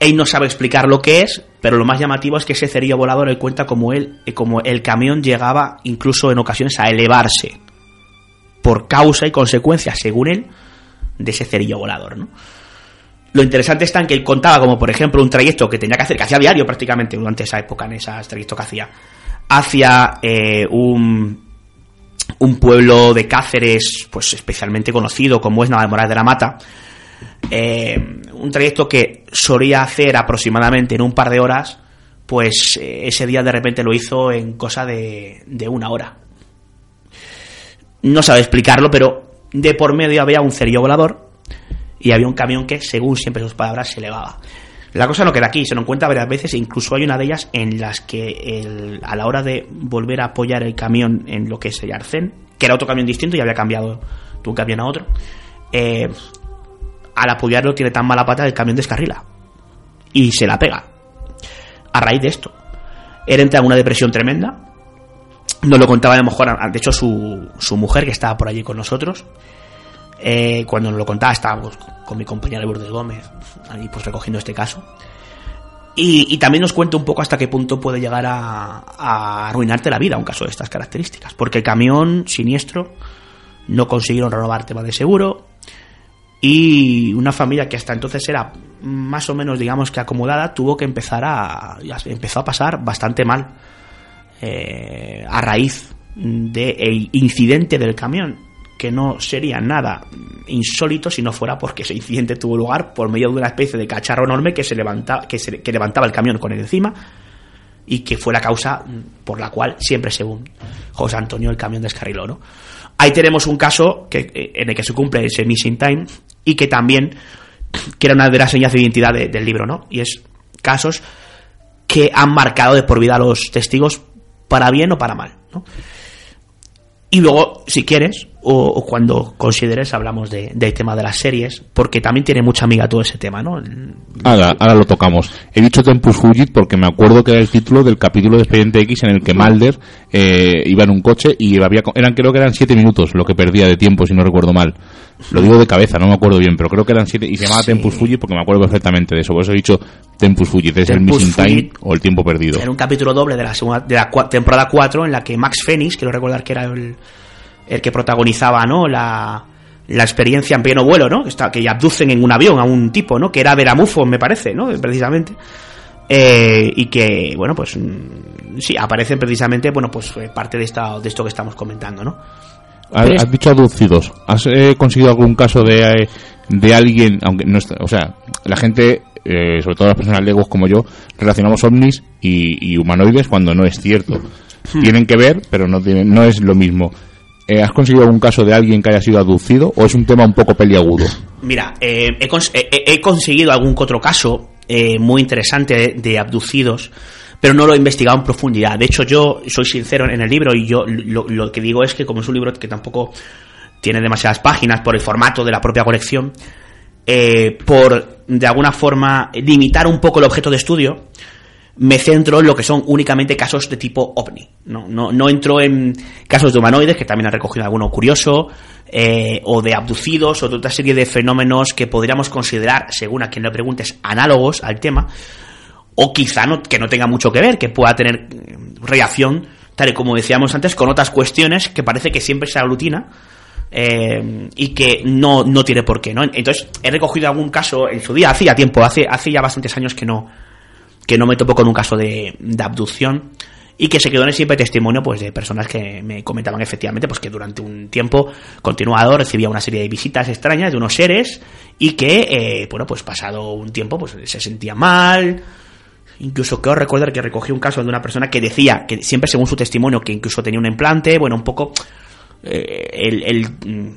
él no sabe explicar lo que es, pero lo más llamativo es que ese cerillo volador él cuenta como él, eh, como el camión llegaba incluso en ocasiones a elevarse por causa y consecuencia, según él, de ese cerillo volador, ¿no? Lo interesante está en que él contaba como, por ejemplo, un trayecto que tenía que hacer, que hacía diario prácticamente durante esa época, en ese trayecto que hacía, hacia eh, un, un pueblo de Cáceres, pues especialmente conocido como es Navalmoral de la Mata, eh, un trayecto que solía hacer aproximadamente en un par de horas, pues eh, ese día de repente lo hizo en cosa de, de una hora. No sabe explicarlo, pero de por medio había un cerillo volador y había un camión que, según siempre sus palabras, se elevaba. La cosa no queda aquí, se nos cuenta varias veces, e incluso hay una de ellas en las que a la hora de volver a apoyar el camión en lo que es el arcén, que era otro camión distinto y había cambiado de un camión a otro, eh, al apoyarlo tiene tan mala pata que el camión descarrila y se la pega. A raíz de esto, él entra en una depresión tremenda. Nos lo contaba a lo mejor, de hecho, su, su mujer que estaba por allí con nosotros. Eh, cuando nos lo contaba, estábamos con mi compañera Lourdes Gómez, ahí pues recogiendo este caso. Y, también nos cuenta un poco hasta qué punto puede llegar a, a, arruinarte la vida un caso de estas características. Porque el camión siniestro no consiguieron renovar tema de seguro, y una familia que hasta entonces era más o menos digamos que acomodada tuvo que empezar a empezó a pasar bastante mal eh, a raíz del incidente del camión que no sería nada insólito si no fuera porque ese incidente tuvo lugar por medio de una especie de cacharro enorme que se levantaba que, se, que levantaba el camión con él encima y que fue la causa por la cual siempre según José Antonio el camión descarriló ¿no? ahí tenemos un caso que, eh, en el que se cumple ese missing time y que también, que era una de las señas de identidad del libro, ¿no? Y es casos que han marcado de por vida a los testigos para bien o para mal, ¿no? Y luego, si quieres, o, cuando consideres, hablamos de, del tema de las series, porque también tiene mucha amiga todo ese tema, ¿no?
Ahora, ahora lo tocamos. He dicho Tempus Fugit porque me acuerdo que era el título del capítulo de Expediente X en el que Mulder eh, iba en un coche y había, eran, creo que eran siete minutos lo que perdía de tiempo, si no recuerdo mal. Lo digo de cabeza, no me acuerdo bien, pero creo que eran siete y se llamaba Tempus Fugit porque me acuerdo perfectamente de eso. Por eso he dicho Tempus Fugit, es el Missing Time o el tiempo perdido.
Era un capítulo doble de la, segunda, de la temporada 4 en la que Max Phoenix, quiero recordar que era el el que protagonizaba, ¿no? La, la experiencia en pleno vuelo, ¿no? Que, está, que abducen en un avión a un tipo, ¿no? Que era Veramufo, me parece, ¿no? Precisamente. Eh, y que, bueno, pues mm, sí, aparecen precisamente, bueno, pues eh, parte de, esta, de esto que estamos comentando, ¿no?
Has, dicho abducidos. ¿Has eh, conseguido algún caso de, de alguien, aunque no está, o sea, la gente, sobre todo las personas legos como yo, relacionamos ovnis y, y humanoides cuando no es cierto. Hmm. Tienen que ver, pero no, tienen, no es lo mismo. Eh, ¿Has conseguido algún caso de alguien que haya sido aducido o es un tema un poco peliagudo?
Mira, eh, he, conseguido algún otro caso eh, muy interesante de, abducidos, pero no lo he investigado en profundidad. De hecho, yo soy sincero en el libro y yo lo, que digo es que como es un libro que tampoco tiene demasiadas páginas por el formato de la propia colección, por de alguna forma limitar un poco el objeto de estudio, me centro en lo que son únicamente casos de tipo ovni. No, no, no entro en casos de humanoides, que también han recogido alguno curioso, eh, o de abducidos, o de otra serie de fenómenos que podríamos considerar, según a quien le preguntes, análogos al tema, o quizá no, que no tenga mucho que ver, que pueda tener mm, reacción, tal y como decíamos antes, con otras cuestiones que parece que siempre se aglutina. Eh, y que no, no tiene por qué, ¿no? Entonces, he recogido algún caso en su día, hacía tiempo, hace, hace ya bastantes años que no, que no me topo con un caso de, de abducción y que se quedó en el simple testimonio pues de personas que me comentaban efectivamente pues que durante un tiempo continuado recibía una serie de visitas extrañas de unos seres y que eh, bueno pues pasado un tiempo pues se sentía mal. Incluso que os recordar que recogí un caso de una persona que decía que siempre según su testimonio que incluso tenía un implante. Bueno un poco eh, el, el mm,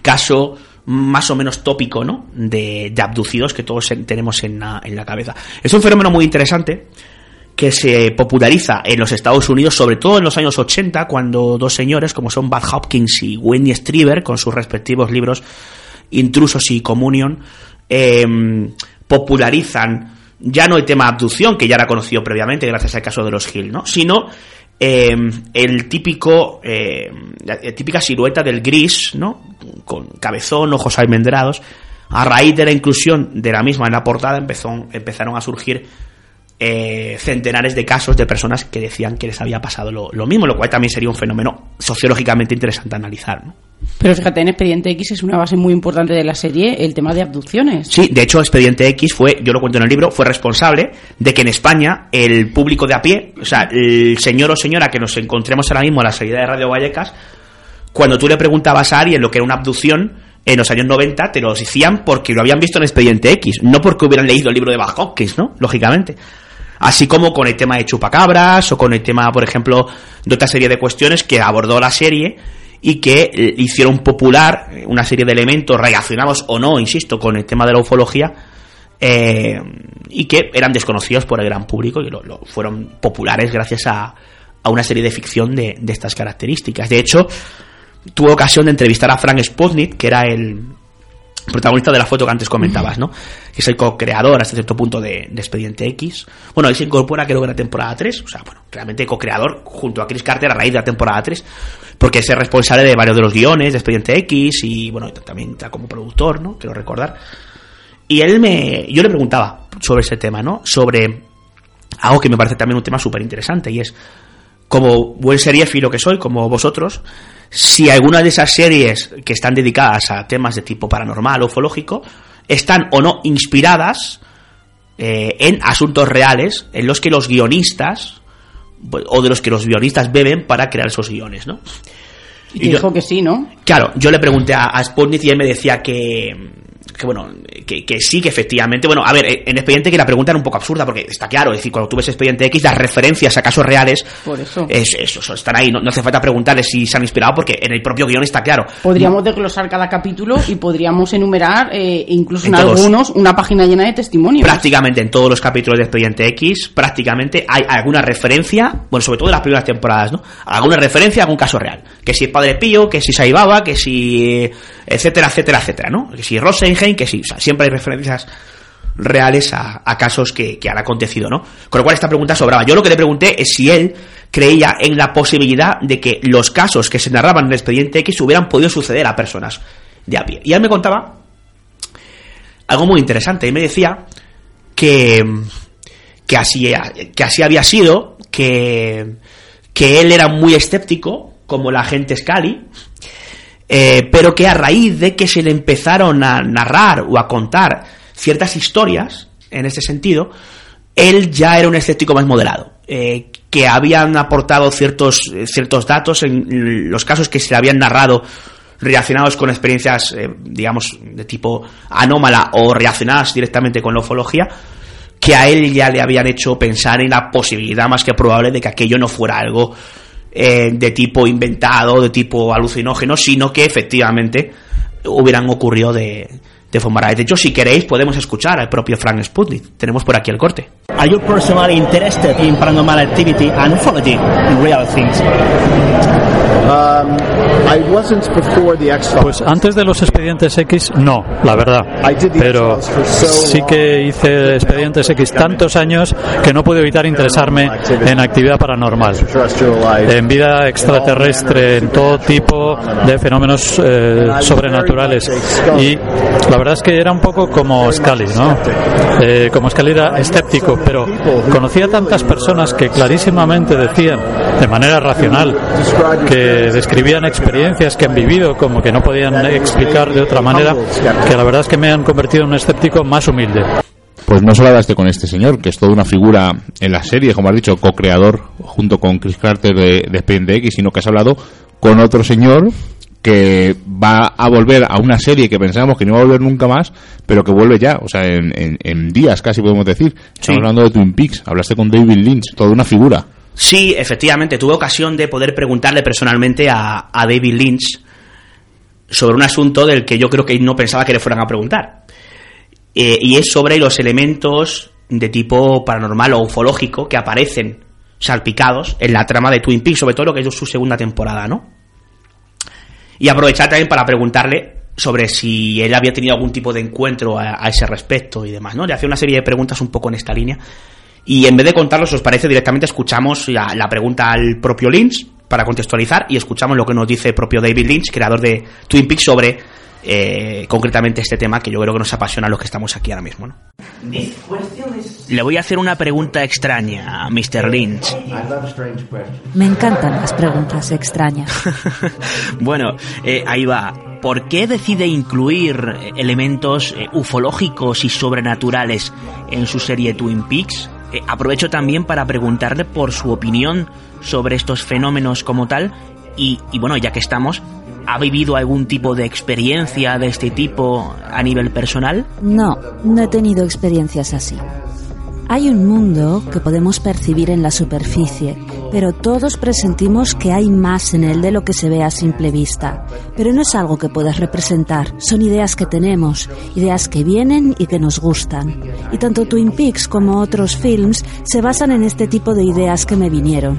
caso más o menos tópico, ¿no? De, de abducidos que todos en- tenemos en la, en la cabeza. Es un fenómeno muy interesante que se populariza en los Estados Unidos, sobre todo en los años 80, cuando dos señores como son Bud Hopkins y Wendy Strieber, con sus respectivos libros Intrusos y Communion, em, popularizan ya no el tema abducción, que ya era conocido previamente gracias al caso de los Hill, ¿no? Sino em, el típico, la, la típica silueta del gris, ¿no? Con cabezón, ojos almendrados. A raíz de la inclusión de la misma en la portada empezó, empezaron a surgir eh, centenares de casos de personas que decían que les había pasado lo, lo mismo, lo cual también sería un fenómeno sociológicamente interesante a analizar. ¿no?
Pero fíjate, en Expediente X es una base muy importante de la serie el tema de abducciones.
Sí, de hecho, Expediente X fue, yo lo cuento en el libro, fue responsable de que en España el público de a pie, o sea, el señor o señora que nos encontremos ahora mismo en la salida de Radio Vallecas, cuando tú le preguntabas a alguien lo que era una abducción, en los años 90 te lo decían porque lo habían visto en Expediente X, no porque hubieran leído el libro de Bach Hopkins, ¿no? Lógicamente. Así como con el tema de chupacabras o con el tema, por ejemplo, de otra serie de cuestiones que abordó la serie y que eh, hicieron popular una serie de elementos relacionados o no, insisto, con el tema de la ufología eh, y que eran desconocidos por el gran público y lo, lo fueron populares gracias a, a una serie de ficción de, de estas características. De hecho, tuve ocasión de entrevistar a Frank Sputnik, que era el protagonista de la foto que antes comentabas, ¿no? Que es el co-creador hasta cierto punto de, Expediente X. Bueno, él se incorpora creo que en la temporada 3, o sea, bueno, realmente co-creador junto a Chris Carter a raíz de la temporada 3, porque es el responsable de varios de los guiones de Expediente X y, bueno, también está como productor, ¿no? Quiero recordar. Y él me... Yo le preguntaba sobre ese tema, ¿no? Sobre algo que me parece también un tema súper interesante y es, como buen seriéfilo que soy, como vosotros, si alguna de esas series que están dedicadas a temas de tipo paranormal o ufológico están o no inspiradas eh, en asuntos reales en los que los guionistas pues, o de los que los guionistas beben para crear esos guiones, ¿no?
Y
yo-
dijo que sí, ¿no?
Claro, yo le pregunté a, a Sputnik y él me decía que, que bueno, que, que sí, que efectivamente, bueno, a ver, en expediente que la pregunta era un poco absurda porque está claro, es decir, cuando tú ves expediente X, las referencias a casos reales,
Por eso.
es, eso, eso, están ahí, no, no hace falta preguntarles si se han inspirado porque en el propio guion está claro.
Podríamos desglosar cada capítulo y podríamos enumerar, eh, incluso en,
En todos.
algunos, una página llena de testimonios.
Prácticamente en todos los capítulos de Expediente X, prácticamente hay alguna referencia, bueno, sobre todo en las primeras temporadas, ¿no? Alguna referencia a algún caso real. Que si Padre Pío, que si Saibaba, que si. eh, etcétera, etcétera, etcétera, ¿no? Que si Rosenheim, que sea, siempre hay referencias reales a, casos que, han acontecido, ¿no? Con lo cual esta pregunta sobraba. Yo lo que le pregunté es si él creía en la posibilidad de que los casos que se narraban en el Expediente X hubieran podido suceder a personas de a pie. Y él me contaba algo muy interesante. Y me decía que, que, así, que así había sido, que, que él era muy escéptico, como la gente Scully, eh, pero que a raíz de que se le empezaron a narrar o a contar ciertas historias, en ese sentido, él ya era un escéptico más moderado. eh, que habían aportado ciertos, eh, ciertos datos en los casos que se le habían narrado relacionados con experiencias, eh, digamos, de tipo anómala o relacionadas directamente con la ufología, que a él ya le habían hecho pensar en la posibilidad más que probable de que aquello no fuera algo eh, de tipo inventado, de tipo alucinógeno, sino que efectivamente hubieran ocurrido de, de forma real. De hecho, si queréis, podemos escuchar al propio Frank Sputnik. Tenemos por aquí el corte.
Are you personally interested in paranormal activity and ufology in real things?
Um, I wasn't before the X-Files.
Pues antes de los expedientes X, no, la verdad. Pero sí que hice expedientes X tantos años que no pude evitar interesarme en actividad paranormal, en vida extraterrestre, en todo tipo de fenómenos eh, sobrenaturales. Y la verdad es que era un poco como Scully, ¿no? Eh, como Scully era escéptico, pero conocía tantas personas que clarísimamente decían, de manera racional, que describían experiencias que han vivido como que no podían explicar de otra manera, que la verdad es que me han convertido en un escéptico más humilde.
pues no solo hablaste con este señor, que es toda una figura en la serie, como has dicho, co-creador junto con Chris Carter de, de Expediente X, sino que has hablado con otro señor que va a volver a una serie que pensábamos que no iba a volver nunca más, pero que vuelve ya, o sea, en, en, días casi podemos decir. Estamos hablando de Twin Peaks, hablaste con David Lynch, toda una figura.
Sí, efectivamente, tuve ocasión de poder preguntarle personalmente a, a David Lynch sobre un asunto del que yo creo que no pensaba que le fueran a preguntar. Eh, y es sobre los elementos de tipo paranormal o ufológico que aparecen salpicados en la trama de Twin Peaks, sobre todo lo que es su segunda temporada, ¿no? Y aprovechar también para preguntarle sobre si él había tenido algún tipo de encuentro a, ese respecto y demás, ¿no? Le hacía una serie de preguntas un poco en esta línea. Y en vez de contarlo, si os parece, directamente escuchamos la, la pregunta al propio Lynch para contextualizar y escuchamos lo que nos dice el propio David Lynch, creador de Twin Peaks, sobre eh, concretamente este tema que yo creo que nos apasiona a los que estamos aquí ahora mismo. ¿no? Le voy a hacer una pregunta extraña a Mr. Lynch.
Me encantan las preguntas extrañas.
bueno, eh, ahí va. ¿Por qué decide incluir elementos eh, ufológicos y sobrenaturales en su serie Twin Peaks? aprovecho también para preguntarle por su opinión sobre estos fenómenos como tal y, bueno, ya que estamos, ¿ha vivido algún tipo de experiencia de este tipo a nivel personal?
No, no he tenido experiencias así. Hay un mundo que podemos percibir en la superficie, pero todos presentimos que hay más en él de lo que se ve a simple vista. Pero no es algo que puedas representar, son ideas que tenemos, ideas que vienen y que nos gustan. Y tanto Twin Peaks como otros films se basan en este tipo de ideas que me vinieron.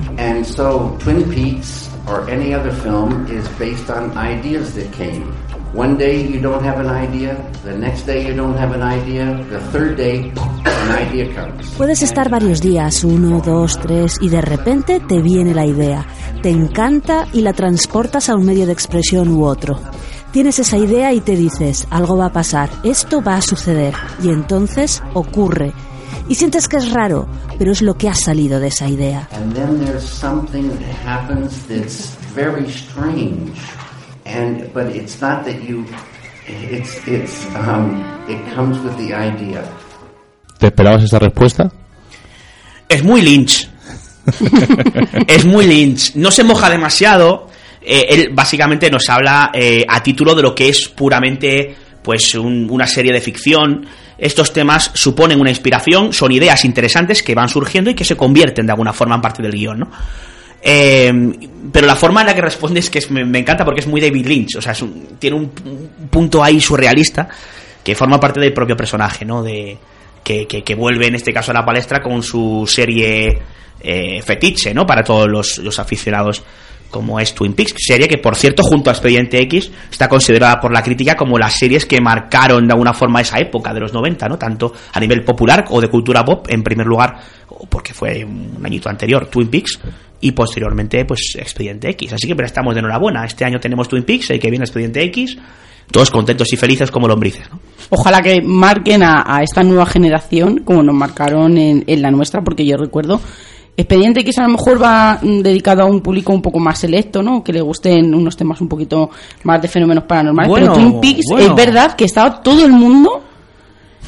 Twin Peaks or any other film is based on ideas that came. One day you don't have an idea, the next day you don't have an idea, the third day an idea comes. Puedes estar varios días, uno, dos, tres, y de repente te viene la idea, te encanta y la transportas a un medio de expresión u otro. Tienes esa idea y te dices, algo va a pasar, esto va a suceder, y entonces ocurre y sientes que es raro, pero es lo que ha salido de esa idea.
¿Te esperabas esa respuesta?
Es muy Lynch. es muy Lynch. No se moja demasiado. Eh, él básicamente nos habla eh, a título de lo que es puramente pues una serie de ficción estos temas suponen una inspiración, son ideas interesantes que van surgiendo y que se convierten de alguna forma en parte del guion, ¿no? Eh, pero la forma en la que responde es que me, encanta porque es muy David Lynch, o sea, tiene un, punto ahí surrealista que forma parte del propio personaje, ¿no? De, que, que, vuelve en este caso a la palestra con su serie eh, fetiche, ¿no? Para todos los aficionados como es Twin Peaks, serie que por cierto junto a Expediente X está considerada por la crítica como las series que marcaron de alguna forma esa época de los 90, ¿no? Tanto a nivel popular o de cultura pop en primer lugar, porque fue un añito anterior Twin Peaks y posteriormente pues Expediente X. Así que pero estamos de enhorabuena, este año tenemos Twin Peaks, el que viene Expediente X, todos contentos y felices como lombrices, ¿no?
Ojalá que marquen a, esta nueva generación como nos marcaron en, en la nuestra, porque yo recuerdo Expediente que a lo mejor va mm, dedicado a un público un poco más selecto, ¿no? Que le gusten unos temas un poquito más de fenómenos paranormales. pero Twin Peaks es verdad que estaba todo el mundo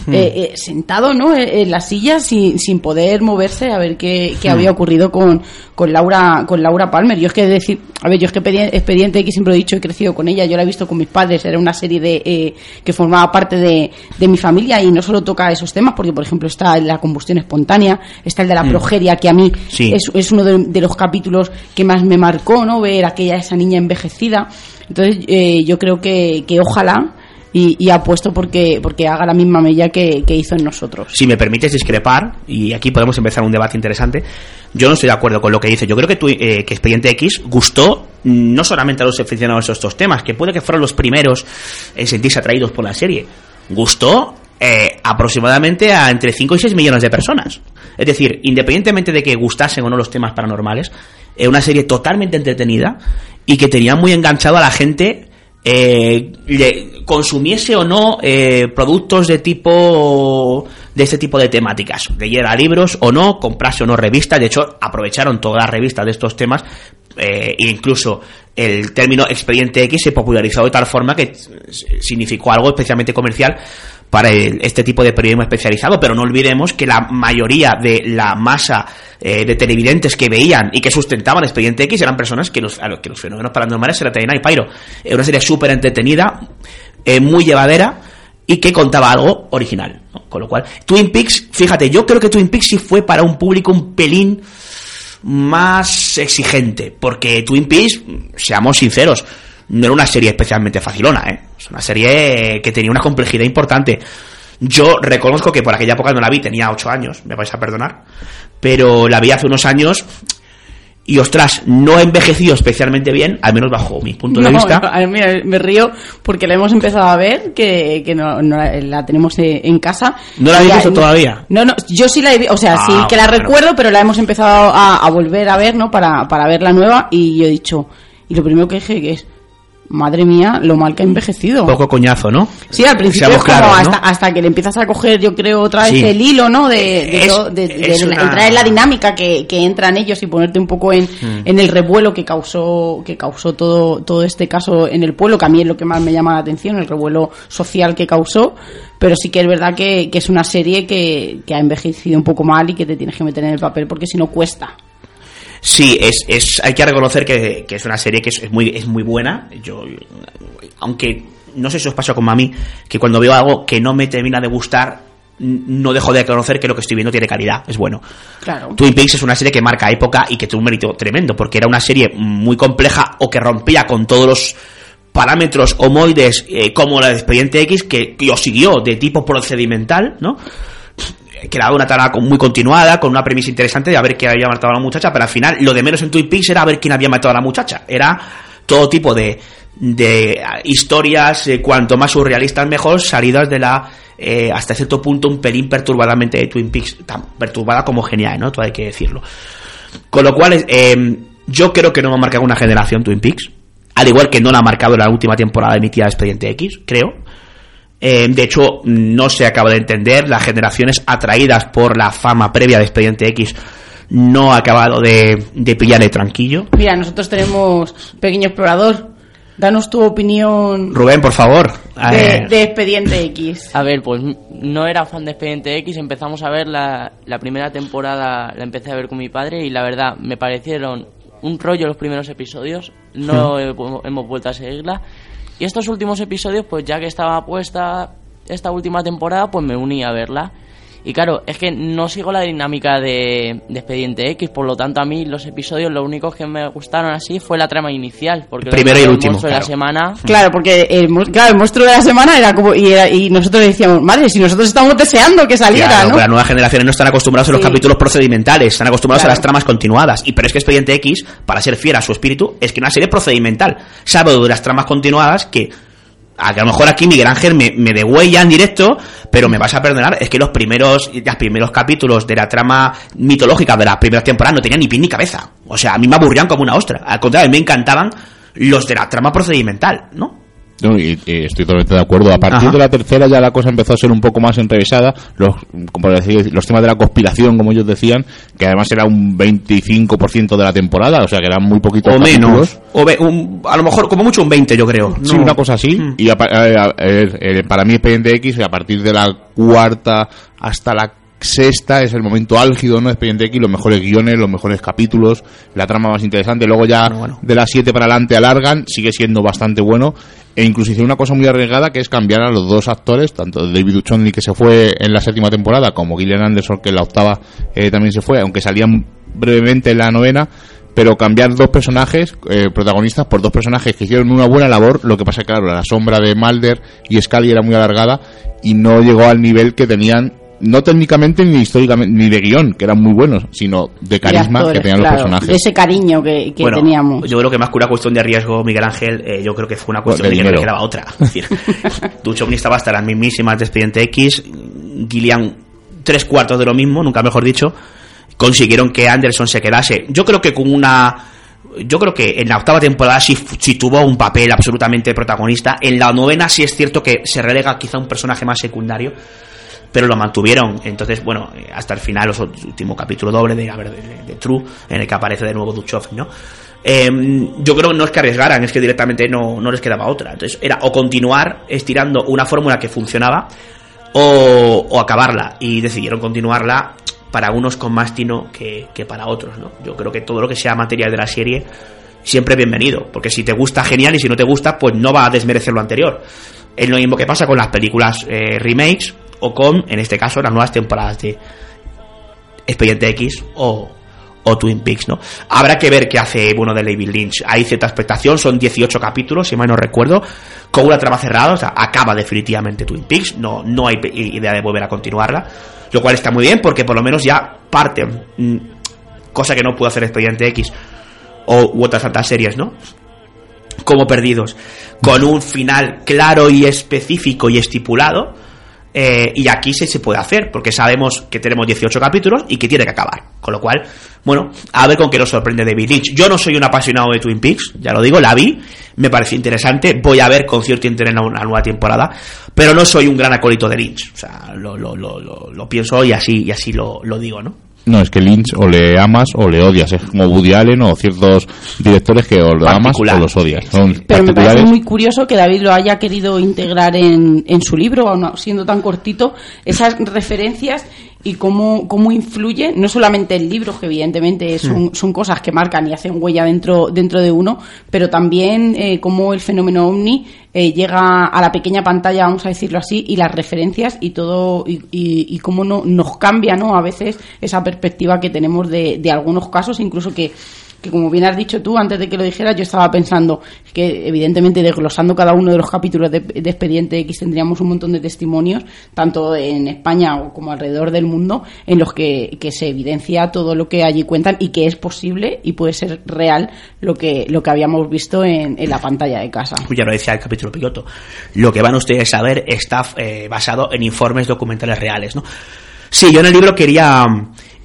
Hmm. Eh, eh, sentado ¿no? Eh, en la silla sin, sin poder moverse a ver qué, qué había hmm. ocurrido con, con Laura con Laura Palmer yo es que decir a ver yo es que expediente X siempre he dicho he crecido con ella yo la he visto con mis padres era una serie de que formaba parte de, de, mi familia y no solo toca esos temas porque por ejemplo está la combustión espontánea está el de la hmm. progeria que a mí es, es, uno de, los capítulos que más me marcó no ver aquella esa niña envejecida entonces yo creo que, que ojalá y, apuesto porque, porque haga la misma mella que, hizo en nosotros.
Si me permites discrepar, y aquí podemos empezar un debate interesante, yo no estoy de acuerdo con lo que dice. Yo creo que, tu, eh, que Expediente X gustó no solamente a los aficionados a estos temas, que puede que fueran los primeros en sentirse atraídos por la serie, gustó eh, aproximadamente a entre 5 y 6 millones de personas. Es decir, independientemente de que gustasen o no los temas paranormales, es una serie totalmente entretenida y que tenía muy enganchado a la gente eh, consumiese o no eh, productos de tipo de este tipo de temáticas, leyera libros o no, comprase o no revistas, de hecho aprovecharon todas las revistas de estos temas eh, incluso el término expediente X se popularizó de tal forma que significó algo especialmente comercial para este tipo de periodismo especializado, pero no olvidemos que la mayoría de la masa eh, de televidentes que veían y que sustentaban Expediente X eran personas que los, a los que los fenómenos paranormales se la tenían y Pyro. Era una serie súper entretenida, eh, muy llevadera y que contaba algo original. Con lo cual, Twin Peaks, fíjate, yo creo que Twin Peaks sí fue para un público un pelín más exigente, porque Twin Peaks, seamos sinceros, no era una serie especialmente facilona, ¿eh? Es una serie que tenía una complejidad importante. Yo reconozco que por aquella época no la vi, tenía 8 años, me vais a perdonar, pero la vi hace unos años y ostras, no ha envejecido especialmente bien, al menos bajo mi punto de vista.
me río porque la hemos empezado a ver, que, que no, la, tenemos eh, en casa.
¿No la habéis visto todavía?
No, no, yo sí la he o sea, sí ah, que la recuerdo, pero la hemos empezado a, a, volver a ver, ¿no? Para, para ver la nueva y yo he dicho, y lo primero que dije que es, madre mía, lo mal que ha envejecido.
Poco coñazo, ¿no?
Sí, al principio es como hasta, que le empiezas a coger, yo creo, otra vez el hilo, ¿no? De, entrar en la dinámica que, entran ellos y ponerte un poco en, mm. en el revuelo que causó que causó todo, todo este caso en el pueblo, que a mí es lo que más me llama la atención, el revuelo social que causó. Pero sí que es verdad que, que es una serie que, que ha envejecido un poco mal y que te tienes que meter en el papel porque si no cuesta.
Sí, es, es, hay que reconocer que, es una serie que es, muy, es muy buena. Yo, aunque no sé si os pasa como a mí, que cuando veo algo que no me termina de gustar, no dejo de reconocer que lo que estoy viendo tiene calidad, es bueno.
Claro.
Twin Peaks es una serie que marca época y que tiene un mérito tremendo, porque era una serie muy compleja o que rompía con todos los parámetros homoides eh, como la de Expediente X, que, que lo siguió de tipo procedimental, ¿no? Que era una tarea muy continuada, con una premisa interesante de a ver quién había matado a la muchacha, pero al final lo de menos en Twin Peaks era a ver quién había matado a la muchacha. Era todo tipo de, de historias, eh, cuanto más surrealistas mejor, salidas de la, eh, hasta cierto punto, un pelín perturbadamente de Twin Peaks, tan perturbada como genial, ¿no? Todo hay que decirlo. Con lo cual, eh, yo creo que no me ha marcado una generación Twin Peaks, al igual que no la ha marcado la última temporada de Expediente X, creo. Eh, de hecho, no se acaba de entender. Las generaciones atraídas por la fama previa de Expediente X no ha acabado de, de pillarle tranquillo.
Mira, nosotros tenemos Pequeño Explorador. Danos tu opinión.
Rubén, por favor.
De, de, Expediente X.
A ver, pues no era fan de Expediente X. Empezamos a ver la, la primera temporada, la empecé a ver con mi padre y la verdad me parecieron un rollo los primeros episodios. No hemos vuelto a seguirla. Y estos últimos episodios, pues ya que estaba puesta esta última temporada, pues me uní a verla. Y claro, es que no sigo la dinámica de, Expediente X, por lo tanto a mí los episodios, lo único que me gustaron así fue la trama inicial, porque
primero y el último,
de la semana.
Claro, porque el, claro, el monstruo de la semana era como y, y nosotros decíamos, madre, si nosotros estamos deseando que saliera, ¿no?
las nuevas generaciones no están acostumbrados a los capítulos procedimentales, están acostumbrados a las tramas continuadas. Y pero es que Expediente X, para ser fiel a su espíritu, es que una serie procedimental, sabe de las tramas continuadas que a lo mejor aquí Miguel Ángel me, me degüella en directo, pero me vas a perdonar, es que los primeros, los primeros capítulos de la trama mitológica de las primeras temporadas no tenían ni pie ni cabeza. O sea, a mí me aburrían como una ostra. Al contrario, me encantaban los de la trama procedimental, ¿no?
Y, estoy totalmente de acuerdo. A partir de la tercera ya la cosa empezó a ser un poco más enrevesada. Los, como decir, los temas de la conspiración, como ellos decían, que además era un 25% de la temporada, o sea que eran muy poquitos.
O menos. O a lo mejor, como mucho un 20, yo creo.
Sí, una cosa así. Mm. Y para mí, Expediente X, a partir de la cuarta hasta la sexta es el momento álgido, ¿no? Expediente X, los mejores guiones, los mejores capítulos, la trama más interesante. Luego ya de las siete para adelante alargan, sigue siendo bastante bueno. E incluso hicieron una cosa muy arriesgada que es cambiar a los dos actores, tanto David Duchovny que se fue en la séptima temporada como Gillian Anderson que en la octava eh, también se fue, aunque salían brevemente en la novena, pero cambiar dos personajes eh, protagonistas por dos personajes que hicieron una buena labor, lo que pasa claro, la sombra de Mulder y Scully era muy alargada y no llegó al nivel que tenían no técnicamente ni históricamente ni de guion, que eran muy buenos, sino de carisma que tenían los personajes.
De ese cariño que, teníamos.
Yo creo que más que una cuestión de riesgo, Miguel Ángel, eh, yo creo que fue una cuestión de, que no le quedaba otra. Es decir, Duchovny estaba hasta las mismísimas de Expediente X, Gillian tres cuartos de lo mismo, nunca mejor dicho, consiguieron que Anderson se quedase. Yo creo que con una yo creo que en la octava temporada sí, sí, tuvo un papel absolutamente protagonista. En la novena sí es cierto que se relega quizá un personaje más secundario pero lo mantuvieron. Entonces, bueno, hasta el final, los último capítulo doble de, de, True, en el que aparece de nuevo Duchov, ¿no? Em, yo creo que no es que arriesgaran, es que directamente no, no les quedaba otra. Entonces, era o continuar estirando una fórmula que funcionaba, o, o acabarla y decidieron continuarla para unos con más tino que, que para otros, ¿no? Yo creo que todo lo que sea material de la serie siempre bienvenido, porque si te gusta genial y si no te gusta, pues no va a desmerecer lo anterior. Es lo mismo que pasa con las películas eh, remakes o con, en este caso, las nuevas temporadas de Expediente X o, Twin Peaks, ¿no? Habrá que ver qué hace bueno de David Lynch. Hay cierta expectación, son 18 capítulos, si mal no recuerdo, con una trama cerrada, o sea, acaba definitivamente Twin Peaks, no, no hay idea de volver a continuarla, lo cual está muy bien porque por lo menos ya parte, mm, cosa que no pudo hacer Expediente X o u otras tantas series, ¿no? Como perdidos, con un final claro y específico y estipulado. Eh, y aquí sí se puede hacer, porque sabemos que tenemos 18 capítulos y que tiene que acabar. Con lo cual, bueno, a ver con qué nos sorprende David Lynch. Yo no soy un apasionado de Twin Peaks, ya lo digo, la vi, me pareció interesante, voy a ver con cierto interés la nueva temporada, pero no soy un gran acólito de Lynch. O sea, lo, lo, lo, lo, pienso y así, y así lo digo, ¿no?
No, es que Lynch o le amas o le odias. Es como Woody Allen o ciertos directores que o lo amas o los odias. Son
Pero me parece muy curioso que David lo haya querido integrar en, en su libro, siendo tan cortito, esas referencias y cómo, cómo influye, no solamente el libro, que evidentemente son, son cosas que marcan y hacen huella dentro, dentro de uno, pero también eh, cómo el fenómeno ovni eh, llega a la pequeña pantalla, vamos a decirlo así, y las referencias y todo, y, y, y cómo no, nos cambia ¿no? a veces esa perspectiva que tenemos de, de algunos casos, incluso que que como bien has dicho tú, antes de que lo dijeras, yo estaba pensando que evidentemente desglosando cada uno de los capítulos de, Expediente X tendríamos un montón de testimonios, tanto en España como alrededor del mundo, en los que, que se evidencia todo lo que allí cuentan y que es posible y puede ser real lo que, lo que habíamos visto en, en la pantalla de casa.
ya lo decía el capítulo piloto, lo que van ustedes a ver está eh, basado en informes documentales reales, ¿no? Sí, yo en el libro quería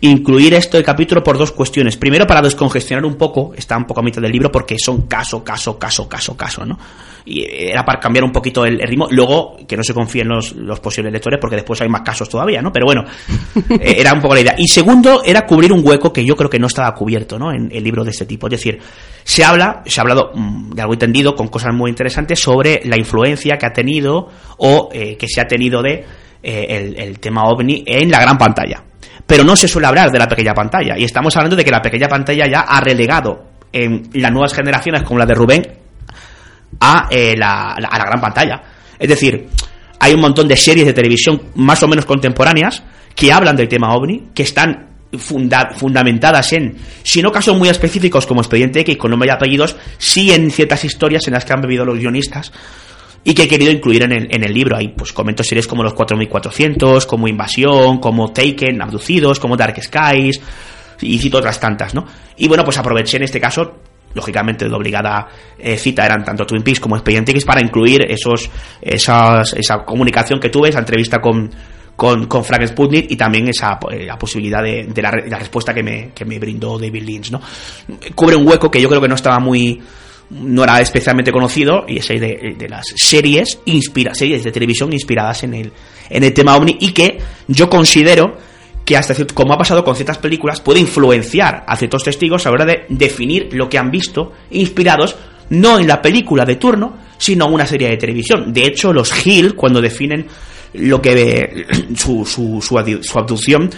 incluir esto el capítulo por dos cuestiones. Primero, para descongestionar un poco, está un poco a mitad del libro, porque son caso, caso, caso, caso, caso, ¿no? Y era para cambiar un poquito el, el ritmo. Luego, que no se confíen los, los posibles lectores, porque después hay más casos todavía, ¿no? Pero bueno, eh, era un poco la idea. Y segundo, era cubrir un hueco que yo creo que no estaba cubierto, ¿no? En el libro de este tipo. Es decir, se habla, se ha hablado mm, de algo entendido, con cosas muy interesantes sobre la influencia que ha tenido o eh, que se ha tenido de eh, el, el tema ovni en la gran pantalla. Pero no se suele hablar de la pequeña pantalla. Y estamos hablando de que la pequeña pantalla ya ha relegado en las nuevas generaciones, como la de Rubén, a, eh, la, gran pantalla. Es decir, hay un montón de series de televisión más o menos contemporáneas que hablan del tema ovni, que están funda- fundamentadas en, si no casos muy específicos como Expediente X con nombre y apellidos, sí en ciertas historias en las que han bebido los guionistas y que he querido incluir en el, en el libro. Ahí pues comento series como Los 4400, como Invasión, como Taken, Abducidos, como Dark Skies y cito otras tantas, ¿no? Y bueno, pues aproveché en este caso lógicamente de obligada eh, cita eran tanto Twin Peaks como Expediente X para incluir esos esas, esa comunicación que tuve, esa entrevista con con, con Frank Sputnik y también esa eh, la posibilidad de, de la, la respuesta que me, que me brindó David Lynch, ¿no? Cubre un hueco que yo creo que no estaba muy no era especialmente conocido y es de, de las series inspira series de televisión inspiradas en el en el tema ovni y que yo considero que hasta como ha pasado con ciertas películas puede influenciar a ciertos testigos a la hora de definir lo que han visto inspirados no en la película de turno sino en una serie de televisión. De hecho los Hill cuando definen lo que su, su, su, adi- su abducción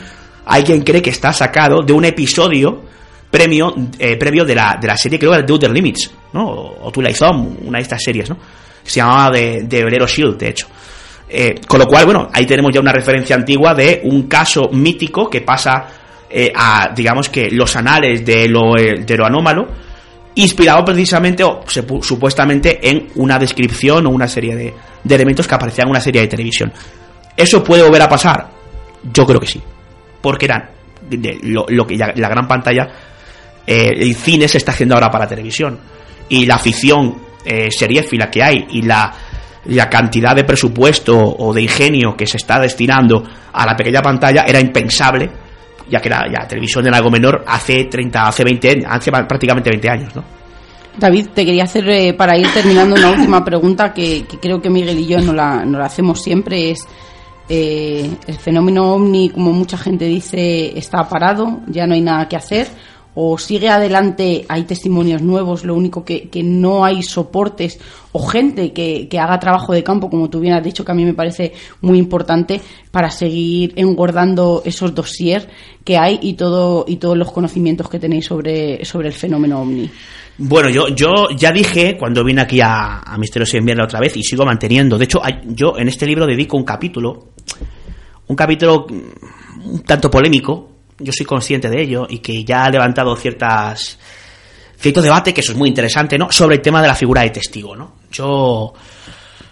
hay quien cree que está sacado de un episodio premio eh, previo de la, de la serie creo que era The Outer Limits ¿no? o, o Twilight Zone una de estas series ¿no? se llamaba de, de Shield de hecho eh, con lo cual, bueno, ahí tenemos ya una referencia antigua de un caso mítico que pasa eh, a, digamos que, los anales de lo, eh, de lo anómalo, inspirado precisamente o supuestamente en una descripción o una serie de, de elementos que aparecían en una serie de televisión. ¿Eso puede volver a pasar? Yo creo que sí. Porque eran de lo, lo que ya, la gran pantalla, eh, el cine se está haciendo ahora para televisión. Y la afición eh, seriéfila que hay y la, la cantidad de presupuesto o de ingenio que se está destinando a la pequeña pantalla era impensable, ya que la, televisión era algo menor hace 30, hace 20 años, hace prácticamente 20 años, ¿no?
David, te quería hacer eh, para ir terminando una última pregunta que, que creo que Miguel y yo no la, no la hacemos siempre es eh, el fenómeno ovni, como mucha gente dice, está parado, ya no hay nada que hacer o sigue adelante, hay testimonios nuevos, lo único que, que no hay soportes o gente que, que, haga trabajo de campo, como tú bien has dicho, que a mí me parece muy importante para seguir engordando esos dossiers que hay y todo y todos los conocimientos que tenéis sobre, sobre el fenómeno ovni.
Bueno, yo, yo ya dije cuando vine aquí a, a Misterios Invierno otra vez y sigo manteniendo. De hecho, yo en este libro dedico un capítulo, un capítulo un tanto polémico, yo soy consciente de ello y que ya ha levantado ciertas cierto debate que eso es muy interesante, ¿no? Sobre el tema de la figura de testigo, ¿no? Yo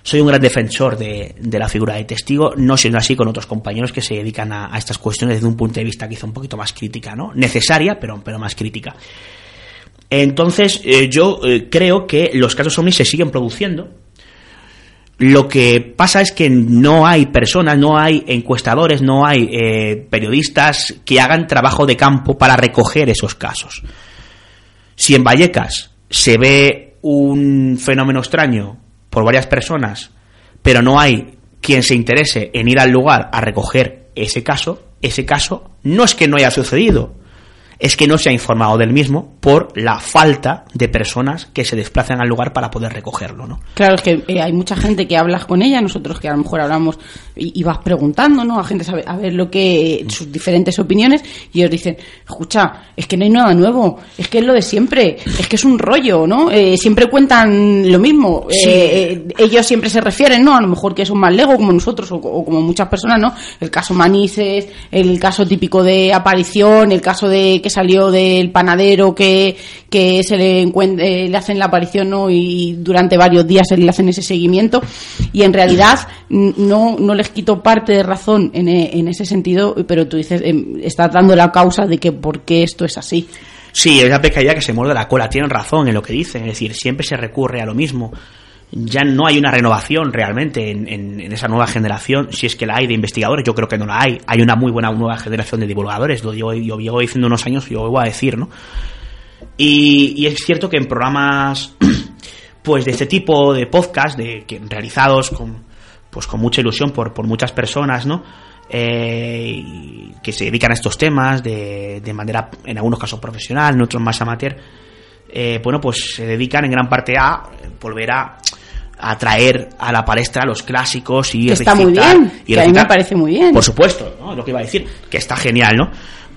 soy un gran defensor de, la figura de testigo, no siendo así con otros compañeros que se dedican a, estas cuestiones desde un punto de vista quizá un poquito más crítica, ¿no? Necesaria, pero, pero más crítica. Entonces, eh, yo eh, creo que los casos ovnis se siguen produciendo, lo que pasa es que no hay personas, no hay encuestadores, no hay eh, periodistas que hagan trabajo de campo para recoger esos casos. Si en Vallecas se ve un fenómeno extraño por varias personas, pero no hay quien se interese en ir al lugar a recoger ese caso, ese caso no es que no haya sucedido, es que no se ha informado del mismo por la falta de personas que se desplazan al lugar para poder recogerlo, ¿no?
Claro, es que eh, hay mucha gente que hablas con ella, nosotros que a lo mejor hablamos y, vas preguntando, ¿no? A gente sabe, a ver lo que sus diferentes opiniones y ellos dicen, escucha, es que no hay nada nuevo, es que es lo de siempre, es que es un rollo, ¿no? Eh, siempre cuentan lo mismo, eh, ellos siempre se refieren, ¿no? A lo mejor que son más lego como nosotros o, como muchas personas, ¿no? El caso Manises, el caso típico de aparición, el caso de salió del panadero que, que se le, eh, le hacen la aparición ¿no? y durante varios días se le hacen ese seguimiento y en realidad no, no les quito parte de razón en, e, en ese sentido, pero tú dices, em, estás dando la causa de que por qué esto es así.
Sí, es la pescadilla que se muerde la cola, tienen razón en lo que dicen, es decir, siempre se recurre a lo mismo ya no hay una renovación realmente en, esa nueva generación, si es que la hay de investigadores, yo creo que no la hay. Hay una muy buena nueva generación de divulgadores, lo digo, yo llevo diciendo unos años y yo voy a decir, ¿no? Y, es cierto que en programas pues de este tipo de podcast, de, que, realizados con, pues con mucha ilusión por, por muchas personas, ¿no? Eh, que se dedican a estos temas de, de manera, en algunos casos profesional, en otros más amateur, eh, bueno, pues se dedican en gran parte a volver a atraer a la palestra los clásicos y
que está muy bien y a mí me parece muy bien.
Por supuesto ¿no? lo que iba a decir que está genial no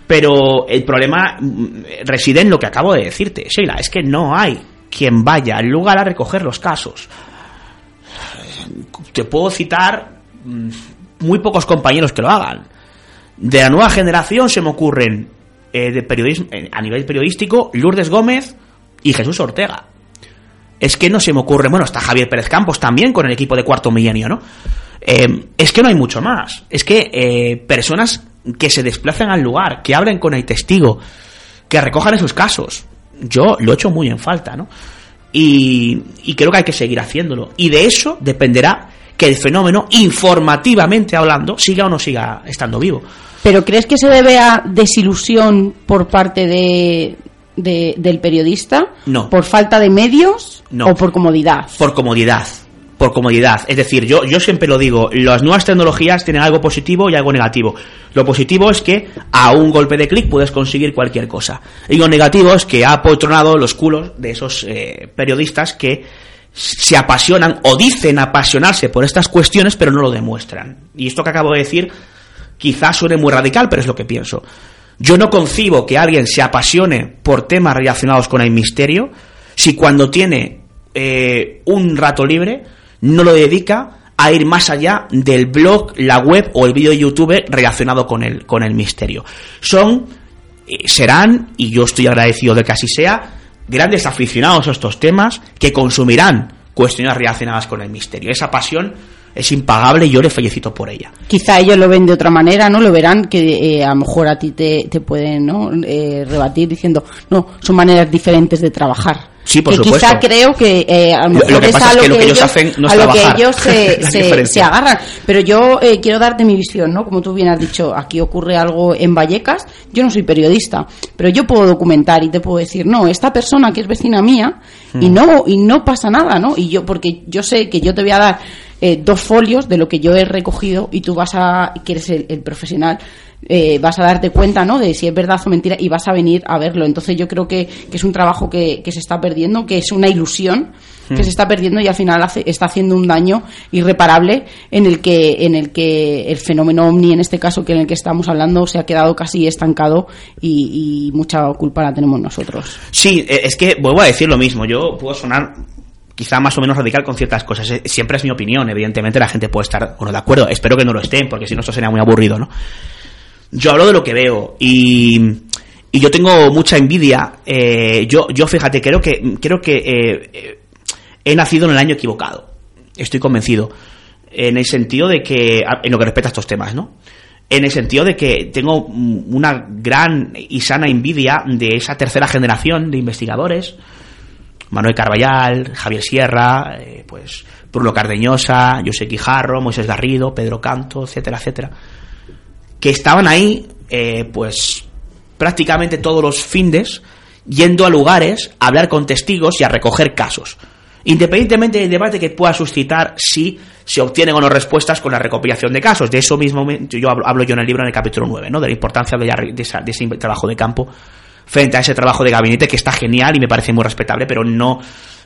pero el problema mm, reside en lo que acabo de decirte Sheila es que no hay quien vaya al lugar a recoger los casos. Te puedo citar mm, muy pocos compañeros que lo hagan. De la nueva generación se me ocurren eh, de periodismo eh, a nivel periodístico Lourdes Gómez y Jesús Ortega. Es que no se me ocurre, bueno, está Javier Pérez Campos también con el equipo de cuarto milenio, ¿no? Eh, es que no hay mucho más. Es que eh, personas que se desplacen al lugar, que hablen con el testigo, que recojan esos casos. Yo lo echo muy en falta, ¿no? Y, y creo que hay que seguir haciéndolo. Y de eso dependerá que el fenómeno, informativamente hablando, siga o no siga estando vivo.
¿Pero crees que se debe a desilusión por parte de, del periodista?
No.
¿Por falta de medios
no.
o por comodidad?
Por comodidad. Por comodidad. Es decir, yo, yo siempre lo digo, las nuevas tecnologías tienen algo positivo y algo negativo. Lo positivo es que a un golpe de clic puedes conseguir cualquier cosa. Y lo negativo es que ha apotronado los culos de esos eh, periodistas que se apasionan o dicen apasionarse por estas cuestiones pero no lo demuestran. Y esto que acabo de decir quizás suene muy radical, pero es lo que pienso. Yo no concibo que alguien se apasione por temas relacionados con el misterio si cuando tiene eh, un rato libre no lo dedica a ir más allá del blog, la web o el vídeo de YouTube relacionado con el, con el misterio. Son, eh, serán, y yo estoy agradecido de que así sea, grandes aficionados a estos temas que consumirán cuestiones relacionadas con el misterio. Esa pasión es impagable y yo le felicito por ella.
Quizá ellos lo ven de otra manera, ¿no? Lo verán que eh, a lo mejor a ti te, te pueden ¿no? Eh, rebatir diciendo, no, son maneras diferentes de trabajar.
Sí, por
que
supuesto.
Quizá creo que eh, a lo mejor
lo que
es
pasa
a
es
lo
que lo que ellos
ellos,
hacen no es
a lo que ellos se, se, se agarran. Pero yo eh, quiero darte mi visión, ¿no? Como tú bien has dicho, aquí ocurre algo en Vallecas. Yo no soy periodista, pero yo puedo documentar y te puedo decir, no, esta persona que es vecina mía y
Hmm.
no y no pasa nada, ¿no? Y yo porque yo sé que yo te voy a dar eh, dos folios de lo que yo he recogido y tú vas a, que eres el, profesional, eh, vas a darte cuenta ¿no? de si es verdad o mentira y vas a venir a verlo. Entonces yo creo que, que es un trabajo que, que, se está perdiendo, que es una ilusión que hmm. se está perdiendo y al final hace, está haciendo un daño irreparable en el que en el que el fenómeno ovni en este caso que en el que estamos hablando se ha quedado casi estancado y, y mucha culpa la tenemos nosotros.
Sí, eh, es que vuelvo a decir lo mismo. Yo puedo sonar quizá más o menos radical con ciertas cosas. Eh, siempre es mi opinión, evidentemente la gente puede estar o no de acuerdo. Espero que no lo estén, porque si no esto sería muy aburrido, ¿no? Yo hablo de lo que veo y, y yo tengo mucha envidia. Eh, yo, yo fíjate, creo que, creo que eh, he nacido en el año equivocado. Estoy convencido. En el sentido de que, en lo que respecta a estos temas, ¿no? En el sentido de que tengo una gran y sana envidia de esa tercera generación de investigadores, Manuel Carballal, Javier Sierra, eh, pues Bruno Cardeñosa, José Quijarro, Moisés Garrido, Pedro Canto, etcétera, etcétera, que estaban ahí, eh, pues prácticamente todos los findes, yendo a lugares a hablar con testigos y a recoger casos. Independientemente del debate que pueda suscitar si se obtienen o no respuestas con la recopilación de casos. De eso mismo yo hablo, yo en el libro en el capítulo 9, ¿no? de la importancia de, de ese trabajo de campo frente a ese trabajo de gabinete que está genial y me parece muy respetable, pero no,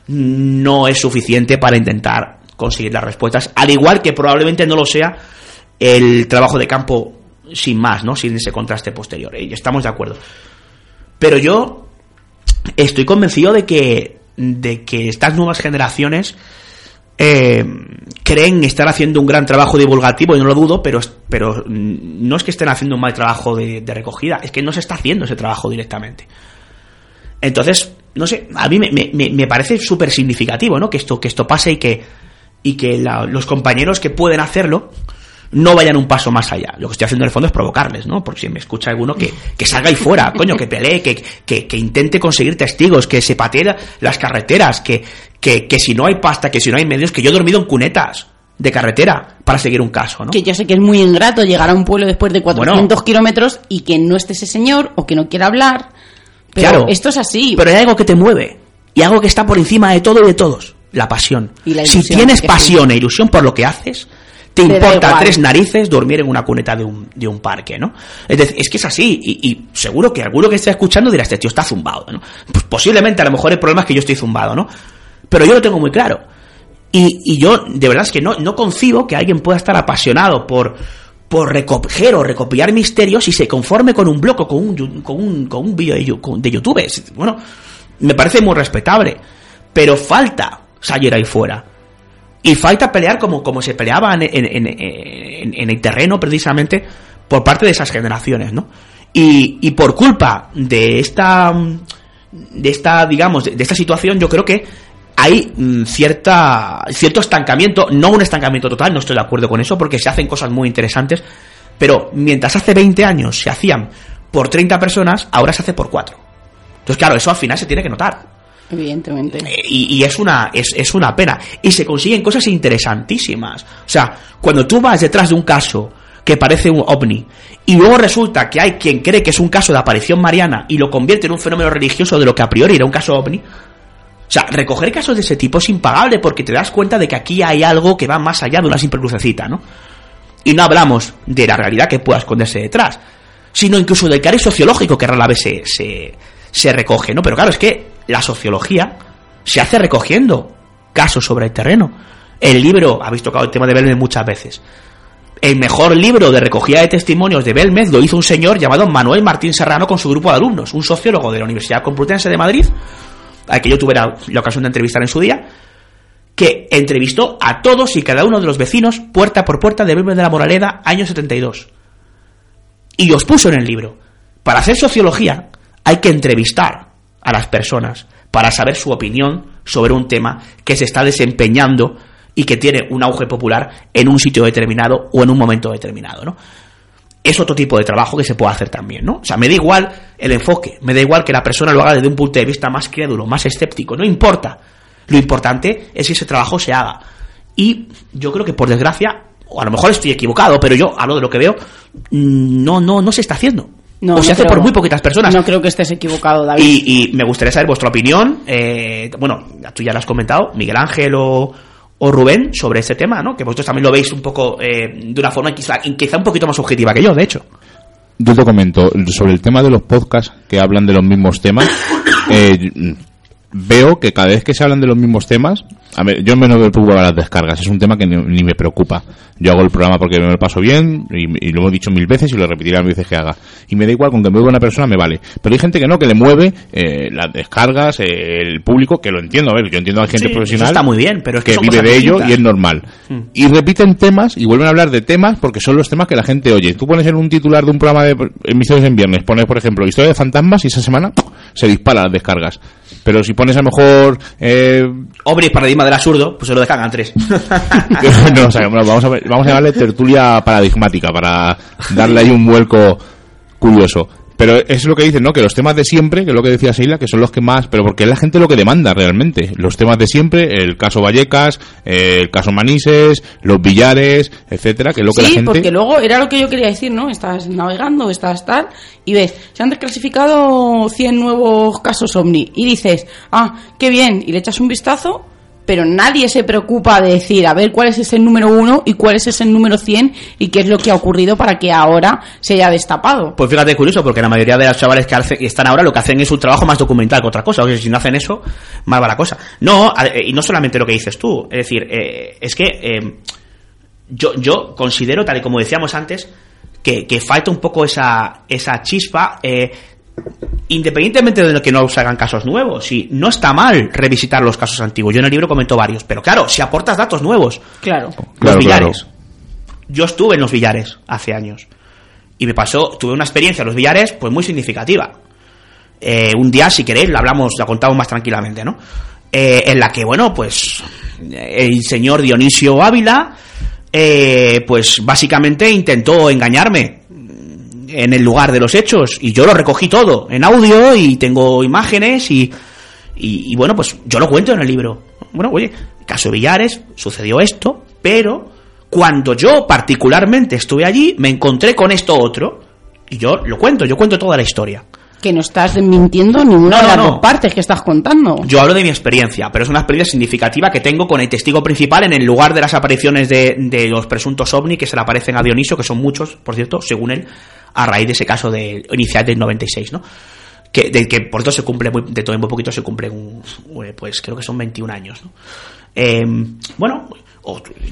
no es suficiente para intentar conseguir las respuestas, al igual que probablemente no lo sea el trabajo de campo sin más, ¿no? Sin ese contraste posterior. Y estamos de acuerdo. Pero yo estoy convencido de que, de que estas nuevas generaciones eh, creen estar haciendo un gran trabajo divulgativo y no lo dudo, pero, pero no es que estén haciendo un mal trabajo de, recogida, es que no se está haciendo ese trabajo directamente. Entonces, no sé, a mí me, me, parece súper significativo, ¿no? Que esto, que esto pase y que, y que los compañeros que pueden hacerlo no vayan un paso más allá. Lo que estoy haciendo en el fondo es provocarles, ¿no? Porque si me escucha alguno que, que salga ahí fuera, coño, que pelee, que, que, que, intente conseguir testigos, que se patee las carreteras, que, que, que si no hay pasta, que si no hay medios, que yo he dormido en cunetas de carretera para seguir un caso, ¿no?
Que yo sé que es muy ingrato llegar a un pueblo después de 400 kilómetros y que no esté ese señor o que no quiera hablar. Pero claro, esto es así.
Pero hay algo que te mueve y algo que está por encima de todo y de todos, la pasión. si tienes pasión e ilusión por lo que haces, te, importa tres narices dormir en una cuneta de un, de un parque, ¿no? Es decir, es que es así, y, seguro que alguno que esté escuchando dirá, este tío está zumbado, ¿no? Pues posiblemente, a lo mejor el problema es que yo estoy zumbado, ¿no? Pero yo lo tengo muy claro. Y, y yo, de verdad, es que no, no concibo que alguien pueda estar apasionado por, por recoger o recopilar misterios y se conforme con un bloco, con un, con un, con un vídeo de, YouTube. Bueno, me parece muy respetable. Pero falta salir ahí fuera. Y falta pelear como, como se peleaba en, en, el terreno precisamente por parte de esas generaciones, ¿no? Y, y por culpa de esta, de esta, digamos, de, esta situación, yo creo que hay mm, cierta, cierto estancamiento, no un estancamiento total, no estoy de acuerdo con eso, porque se hacen cosas muy interesantes, pero mientras hace 20 años se hacían por 30 personas, ahora se hace por 4. Entonces, claro, eso al final se tiene que notar.
Evidentemente.
Eh, y, es, una, es, es, una pena. Y se consiguen cosas interesantísimas. O sea, cuando tú vas detrás de un caso que parece un ovni y luego resulta que hay quien cree que es un caso de aparición mariana y lo convierte en un fenómeno religioso de lo que a priori era un caso ovni, o sea, recoger casos de ese tipo es impagable porque te das cuenta de que aquí hay algo que va más allá de una simple crucecita, ¿no? Y no hablamos de la realidad que pueda esconderse detrás, sino incluso del cariz sociológico que rara vez se, se, se recoge, ¿no? Pero claro, es que la sociología se hace recogiendo casos sobre el terreno. El libro, habéis tocado el tema de Belmez muchas veces. El mejor libro de recogida de testimonios de Belmez lo hizo un señor llamado Manuel Martín Serrano con su grupo de alumnos, un sociólogo de la Universidad Complutense de Madrid, al que yo tuve la, ocasión de entrevistar en su día, que entrevistó a todos y cada uno de los vecinos puerta por puerta de Belmez de la Moraleda, año 72. Y los puso en el libro. Para hacer sociología hay que entrevistar a las personas para saber su opinión sobre un tema que se está desempeñando y que tiene un auge popular en un sitio determinado o en un momento determinado, ¿no? Es otro tipo de trabajo que se puede hacer también, ¿no? O sea, me da igual el enfoque, me da igual que la persona lo haga desde un punto de vista más crédulo, más escéptico, no importa. Lo importante es que ese trabajo se haga. Y yo creo que por desgracia, o a lo mejor estoy equivocado, pero yo hablo de lo que veo, no, no, no se está haciendo. No, o se hace por muy poquitas personas.
No creo que estés equivocado, David.
Y, me gustaría saber vuestra opinión. Eh, bueno, tú ya lo has comentado, Miguel Ángel o, o Rubén sobre este tema, ¿no? Que vosotros también lo veis un poco eh, de una forma quizá, quizá un poquito más objetiva que yo, de hecho.
Yo te comento, sobre el tema de los podcasts que hablan de los mismos temas, eh, veo que cada vez que se hablan de los mismos temas, a ver, yo me no me preocupa las descargas, es un tema que ni, ni me preocupa. Yo hago el programa porque me lo paso bien y, y lo he dicho mil veces y lo repetiré mil veces que haga. Y me da igual, con que me mueva una persona me vale. Pero hay gente que no, que le mueve eh, las descargas, eh, el público, que lo entiendo, a ver, yo entiendo a gente
Sí,
profesional
está muy bien, pero es que
vive de ello y es normal.
Mm.
Y repiten temas y vuelven a hablar de temas porque son los temas que la gente oye. Tú pones en un titular de un programa de emisiones en viernes, pones, por ejemplo, historia de fantasmas y esa semana se disparan las descargas. Pero si pones a lo mejor... Eh,
Obris, paradigma del absurdo, pues se lo descargan tres.
no, o sea, bueno, vamos, a, ver- vamos a llamarle tertulia paradigmática para darle ahí un vuelco curioso. Pero es lo que dicen, ¿no? Que los temas de siempre, que es lo que decía Seila, que son los que más... Pero porque es la gente lo que demanda realmente. Los temas de siempre, el caso Vallecas, eh, el caso Manises, los billares, etcétera, que es lo que la
Sí,
gente...
porque luego era lo que yo quería decir, ¿no? Estás navegando, estás tal, y ves, se han desclasificado 100 nuevos casos OVNI, y dices, ah, qué bien, y le echas un vistazo, pero nadie se preocupa de decir, a ver cuál es ese número uno y cuál es ese número 100 y qué es lo que ha ocurrido para que ahora se haya destapado.
Pues fíjate, curioso, porque la mayoría de los chavales que están ahora lo que hacen es un trabajo más documental que otra cosa. O sea, si no hacen eso, mal va la cosa. No, eh, y no solamente lo que dices tú. Es decir, eh, es que eh, yo, yo considero, tal y como decíamos antes, que, falta un poco esa, esa chispa. Independientemente de que no se hagan casos nuevos, si no está mal revisitar los casos antiguos. Yo en el libro comento varios, pero claro, si aportas datos nuevos,
Claro.
los
Claro,
billares. Yo estuve en los billares hace años. Y me pasó, tuve una experiencia en los billares, pues muy significativa. Eh, un día, si queréis, la hablamos, la contamos más tranquilamente, ¿no? Eh, en la que, bueno, pues el señor Dionisio Ávila, eh, pues básicamente intentó engañarme en el lugar de los hechos y yo lo recogí todo en audio y tengo imágenes y, y, y bueno, pues yo lo cuento en el libro. Bueno, oye, caso Villares, sucedió esto, pero cuando yo particularmente estuve allí, me encontré con esto otro y yo lo cuento, yo cuento toda la historia.
Que no estás mintiendo ninguna
No,
de las
no.
dos partes que estás contando.
Yo hablo de mi experiencia, pero es una experiencia significativa que tengo con el testigo principal en el lugar de las apariciones de, de los presuntos ovni que se le aparecen a Dionisio, que son muchos, por cierto, según él, a raíz de ese caso de, inicial del 96, ¿no? Que, de que por todo se cumple, muy, de todo en muy poquito se cumple, un, eh, pues creo que son 21 años, ¿no? Eh, bueno,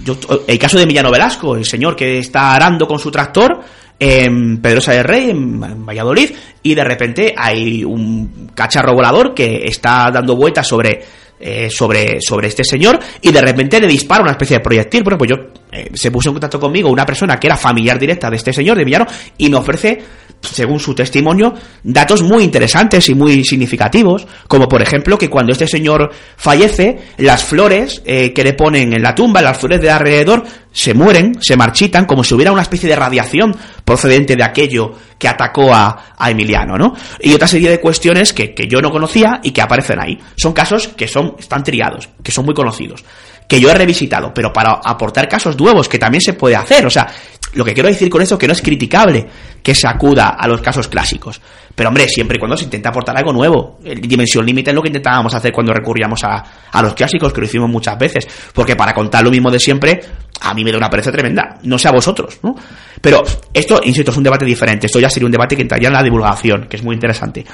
yo- el caso de Emiliano Velasco, el señor que está arando con su tractor en Pedrosa del Rey, en, en Valladolid, y de repente hay un cacharro volador que está dando vueltas sobre, eh, sobre, sobre este señor y de repente le dispara una especie de proyectil. Bueno, pues yo eh, se puso en contacto conmigo una persona que era familiar directa de este señor, de Villano, y me ofrece según su testimonio, datos muy interesantes y muy significativos, como por ejemplo que cuando este señor fallece, las flores eh, que le ponen en la tumba, las flores de alrededor, se mueren, se marchitan, como si hubiera una especie de radiación procedente de aquello que atacó a, a Emiliano, ¿no? Y otra serie de cuestiones que, que yo no conocía y que aparecen ahí. Son casos que son, están triados, que son muy conocidos que yo he revisitado, pero para aportar casos nuevos que también se puede hacer. O sea, lo que quiero decir con esto es que no es criticable que se acuda a los casos clásicos. Pero hombre, siempre y cuando se intenta aportar algo nuevo. El dimensión límite es lo que intentábamos hacer cuando recurríamos a, a los clásicos, que lo hicimos muchas veces. Porque para contar lo mismo de siempre, a mí me da una pereza tremenda. No sé a vosotros, ¿no? Pero esto, insisto, es un debate diferente. Esto ya sería un debate que entraría en la divulgación, que es muy interesante.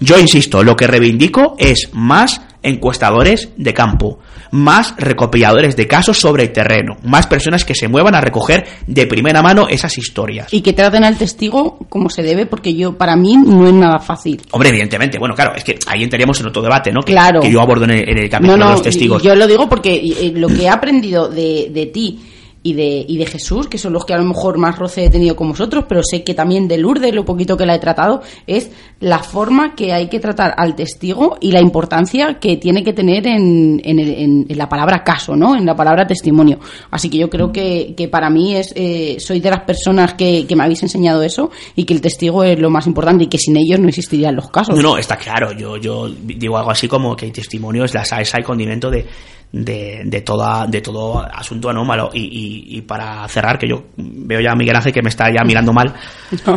Yo insisto, lo que reivindico es más encuestadores de campo, más recopiladores de casos sobre el terreno, más personas que se muevan a recoger de primera mano esas historias.
Y que traten al testigo como se debe, porque yo, para mí, no es nada fácil.
Hombre, evidentemente, bueno, claro, es que ahí entraríamos en otro debate, ¿no? Que,
Claro.
que yo abordo en el, en el capítulo
No, no,
de los testigos.
yo lo digo porque eh, lo que he aprendido de, de ti y de, y de Jesús, que son los que a lo mejor más roce he tenido con vosotros, pero sé que también de Lourdes, lo poquito que la he tratado, es la forma que hay que tratar al testigo y la importancia que tiene que tener en, en, el- en- en la palabra caso, ¿no? En la palabra testimonio. Así que yo creo que, que para mí es, eh, soy de las personas que, que me habéis enseñado eso y que el testigo es lo más importante y que sin ellos no existirían los casos.
No, no, está claro. Yo, yo digo algo así como que el testimonio es la salsa y condimento de, de, de, toda, de todo asunto anómalo. Y, y, y para cerrar, que yo veo ya a Miguel Ángel que me está ya mirando mal.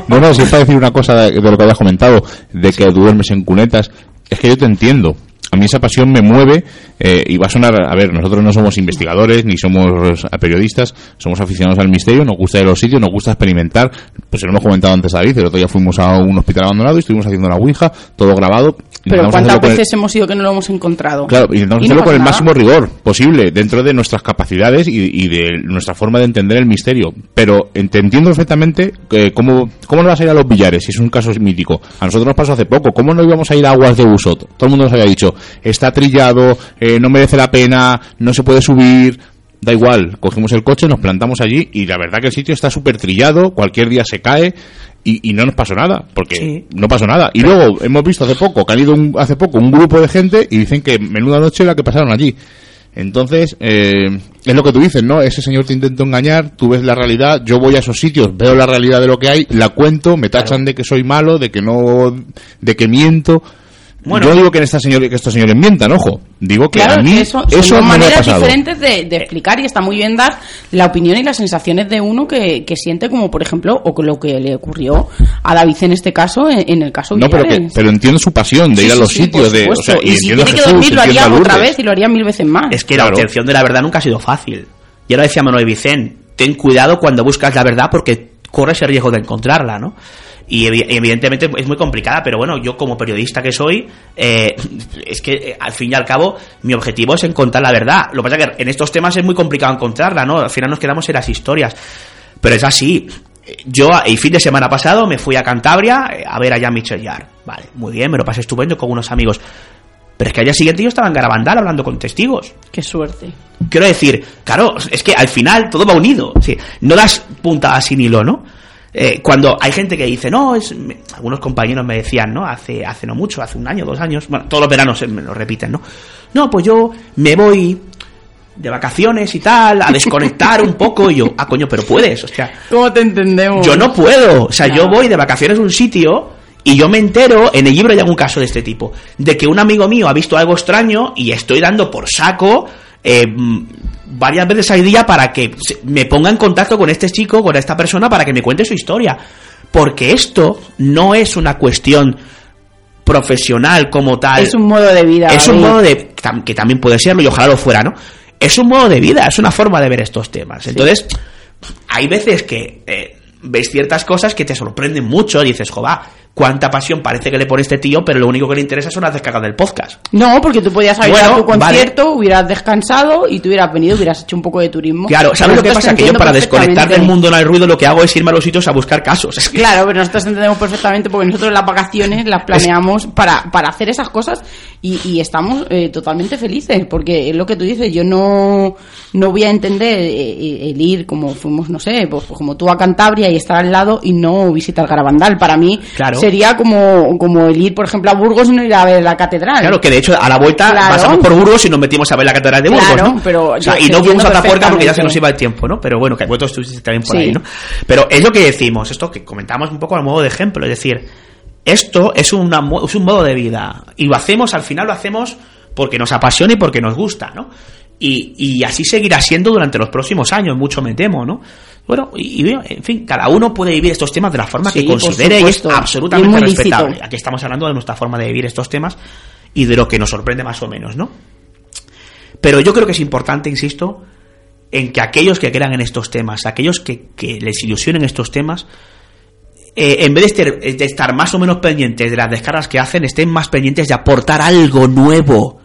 No, no, si es para decir una cosa de, de lo que habías comentado, de que duermes en cunetas. Es que yo te entiendo. A mí esa pasión me mueve eh, y va a sonar, a ver, nosotros no somos investigadores ni somos periodistas, somos aficionados al misterio, nos gusta ir a los sitios, nos gusta experimentar, pues lo hemos comentado antes a David, el otro día fuimos a un hospital abandonado y estuvimos haciendo la Ouija, todo grabado.
Pero ¿cuántas veces hemos ido que no lo hemos encontrado?
Claro, intentamos hacerlo con el máximo rigor posible, dentro de nuestras capacidades y, de nuestra forma de entender el misterio. Pero entiendo perfectamente que cómo, cómo no vas a ir a los billares, si es un caso mítico. A nosotros nos pasó hace poco, ¿cómo no íbamos a ir a aguas de Usot? Todo el mundo nos había dicho, está trillado, eh, no merece la pena, no se puede subir, da igual, cogimos el coche, nos plantamos allí y la verdad que el sitio está súper trillado, cualquier día se cae y, no nos pasó nada, porque no pasó nada. Y luego hemos visto hace poco que han ido hace poco un grupo de gente y dicen que menuda noche la que pasaron allí. Entonces, eh, es lo que tú dices, ¿no? Ese señor te intenta engañar, tú ves la realidad, yo voy a esos sitios, veo la realidad de lo que hay, la cuento, me tachan de que soy malo, de que no, de que miento, yo digo que, esta señor, que estos señores mientan, ojo. Digo que a mí eso, son
maneras diferentes de, explicar y está muy bien dar la opinión y las sensaciones de uno que, siente, como por ejemplo, o lo que le ocurrió a David en este caso, en, el caso
No, pero, pero entiendo su pasión de ir a los sitios. de,
y, si tiene que dormir, lo haría otra vez y lo haría mil veces más.
Es que la obtención de la verdad nunca ha sido fácil. Y ahora decía Manuel Vicente, ten cuidado cuando buscas la verdad porque corres el riesgo de encontrarla, ¿no? Y evidentemente es muy complicada, pero bueno, yo como periodista que soy, eh, es que eh, al fin y al cabo mi objetivo es encontrar la verdad. Lo que pasa es que en estos temas es muy complicado encontrarla, ¿no? Al final nos quedamos en las historias. Pero es así. Yo el fin de semana pasado me fui a Cantabria eh, a ver a Jan Michel Vale, muy bien, me lo pasé estupendo con unos amigos. Pero es que al día siguiente yo estaba en Garabandal hablando con testigos.
Qué suerte.
Quiero decir, claro, es que al final todo va unido. ¿sí? No das puntadas sin hilo, ¿no? Eh, cuando hay gente que dice, no, es, algunos compañeros me decían, ¿no? Hace, hace no mucho, hace un año, dos años, bueno, todos los veranos me lo repiten, ¿no? No, pues yo me voy de vacaciones y tal, a desconectar un poco, y yo, ah, coño, pero puedes, o sea.
¿Cómo te entendemos?
Yo no puedo, o sea, yo voy de vacaciones a un sitio y yo me entero, en el libro hay algún caso de este tipo, de que un amigo mío ha visto algo extraño y estoy dando por saco eh, varias veces al día para que me ponga en contacto con este chico, con esta persona, para que me cuente su historia. Porque esto no es una cuestión profesional como tal.
Es un modo de vida.
Es un modo de. que también puede serlo y ojalá lo fuera, ¿no? Es un modo de vida, es una forma de ver estos temas. Entonces, hay veces que eh, ves ciertas cosas que te sorprenden mucho dices, jova, cuánta pasión parece que le pone este tío, pero lo único que le interesa son las descargas del podcast.
No, porque tú podías haber ido a tu concierto, hubieras descansado y tú hubieras venido, hubieras hecho un poco de turismo.
Claro, ¿sabes lo que pasa? Que yo para desconectar del mundo no hay ruido, lo que hago es irme a los sitios a buscar casos.
Claro, pero nosotros entendemos perfectamente porque nosotros las vacaciones las planeamos para, para hacer esas cosas y, estamos eh, totalmente felices, porque es lo que tú dices, yo no, no voy a entender eh, el ir como fuimos, no sé, pues, pues, como tú a Cantabria y estar al lado y no visitar Garabandal. Para mí, claro sería como, como el ir, por ejemplo, a Burgos y no ir a ver la catedral.
Claro, que de hecho a la vuelta pasamos por Burgos y nos metimos a ver la catedral de Burgos, ¿no?
pero
y no fuimos a la puerta porque ya se nos iba el tiempo, ¿no? Pero bueno, que vosotros estuviste también por ahí, ¿no? Pero es lo que decimos, esto que comentamos un poco a modo de ejemplo, es decir, esto es, una, es un modo de vida y lo hacemos, al final lo hacemos porque nos apasiona y porque nos gusta, ¿no? Y, y así seguirá siendo durante los próximos años, mucho me temo, ¿no? Bueno, y, en fin, cada uno puede vivir estos temas de la forma que considere y es absolutamente respetable. Aquí estamos hablando de nuestra forma de vivir estos temas y de lo que nos sorprende más o menos, ¿no? Pero yo creo que es importante, insisto, en que aquellos que crean en estos temas, aquellos que, les ilusionen estos temas, eh, en vez de de estar, más o menos pendientes de las descargas que hacen, estén más pendientes de aportar algo nuevo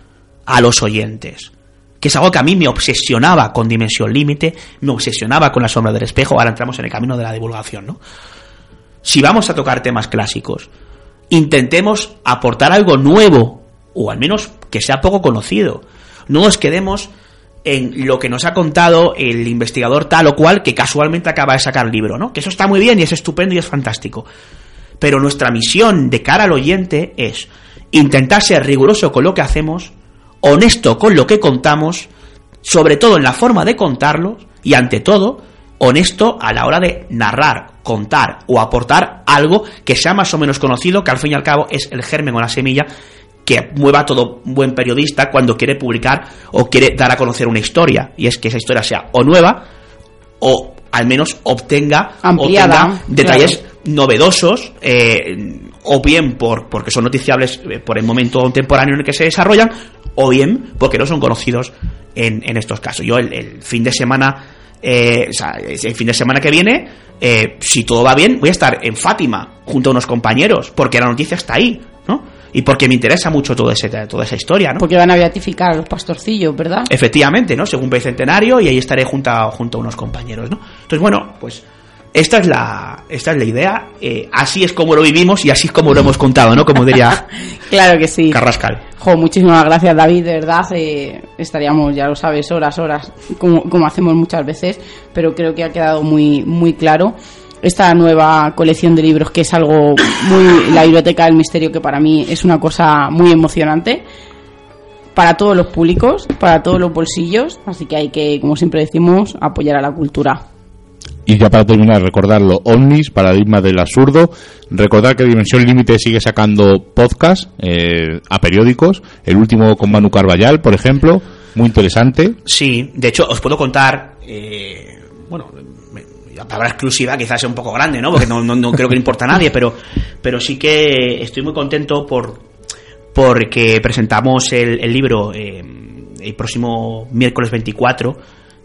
a los oyentes que es algo que a mí me obsesionaba con Dimensión Límite, me obsesionaba con la sombra del espejo, ahora entramos en el camino de la divulgación, ¿no? Si vamos a tocar temas clásicos, intentemos aportar algo nuevo, o al menos que sea poco conocido. No nos quedemos en lo que nos ha contado el investigador tal o cual que casualmente acaba de sacar libro, ¿no? Que eso está muy bien y es estupendo y es fantástico. Pero nuestra misión de cara al oyente es intentar ser riguroso con lo que hacemos honesto con lo que contamos, sobre todo en la forma de contarlo y ante todo honesto a la hora de narrar, contar o aportar algo que sea más o menos conocido, que al fin y al cabo es el germen o la semilla que mueva a todo buen periodista cuando quiere publicar o quiere dar a conocer una historia. Y es que esa historia sea o nueva o al menos obtenga,
Ampliada,
detalles novedosos, eh, o bien por, porque son noticiables eh, por el momento contemporáneo en el que se desarrollan, o bien porque no son conocidos en, en estos casos. Yo el, fin de semana, eh, o sea, el fin de semana que viene, eh, si todo va bien, voy a estar en Fátima junto a unos compañeros, porque la noticia está ahí, ¿no? y porque me interesa mucho todo ese, toda esa historia, ¿no?
Porque van a beatificar a los pastorcillos, ¿verdad?
Efectivamente, ¿no? Según bicentenario y ahí estaré junto a, junto a unos compañeros, ¿no? Entonces, bueno, pues esta es la, esta es la idea. Eh, así es como lo vivimos y así es como lo hemos contado, ¿no? Como diría
claro que sí.
Carrascal.
Jo, muchísimas gracias, David. De verdad, eh, estaríamos, ya lo sabes, horas, horas, como, como hacemos muchas veces, pero creo que ha quedado muy, muy claro esta nueva colección de libros que es algo muy la biblioteca del misterio que para mí es una cosa muy emocionante para todos los públicos, para todos los bolsillos, así que hay que, como siempre decimos, apoyar a la cultura.
Y ya para terminar, recordarlo, Omnis, Paradigma del Absurdo, recordar que Dimensión Límite sigue sacando podcast eh, a periódicos, el último con Manu Carballal, por ejemplo, muy interesante.
Sí, de hecho os puedo contar, eh, bueno, la palabra exclusiva quizás sea un poco grande, ¿no? Porque no, creo que le importa a nadie, pero, pero sí que estoy muy contento por porque presentamos el, libro eh, el próximo miércoles 24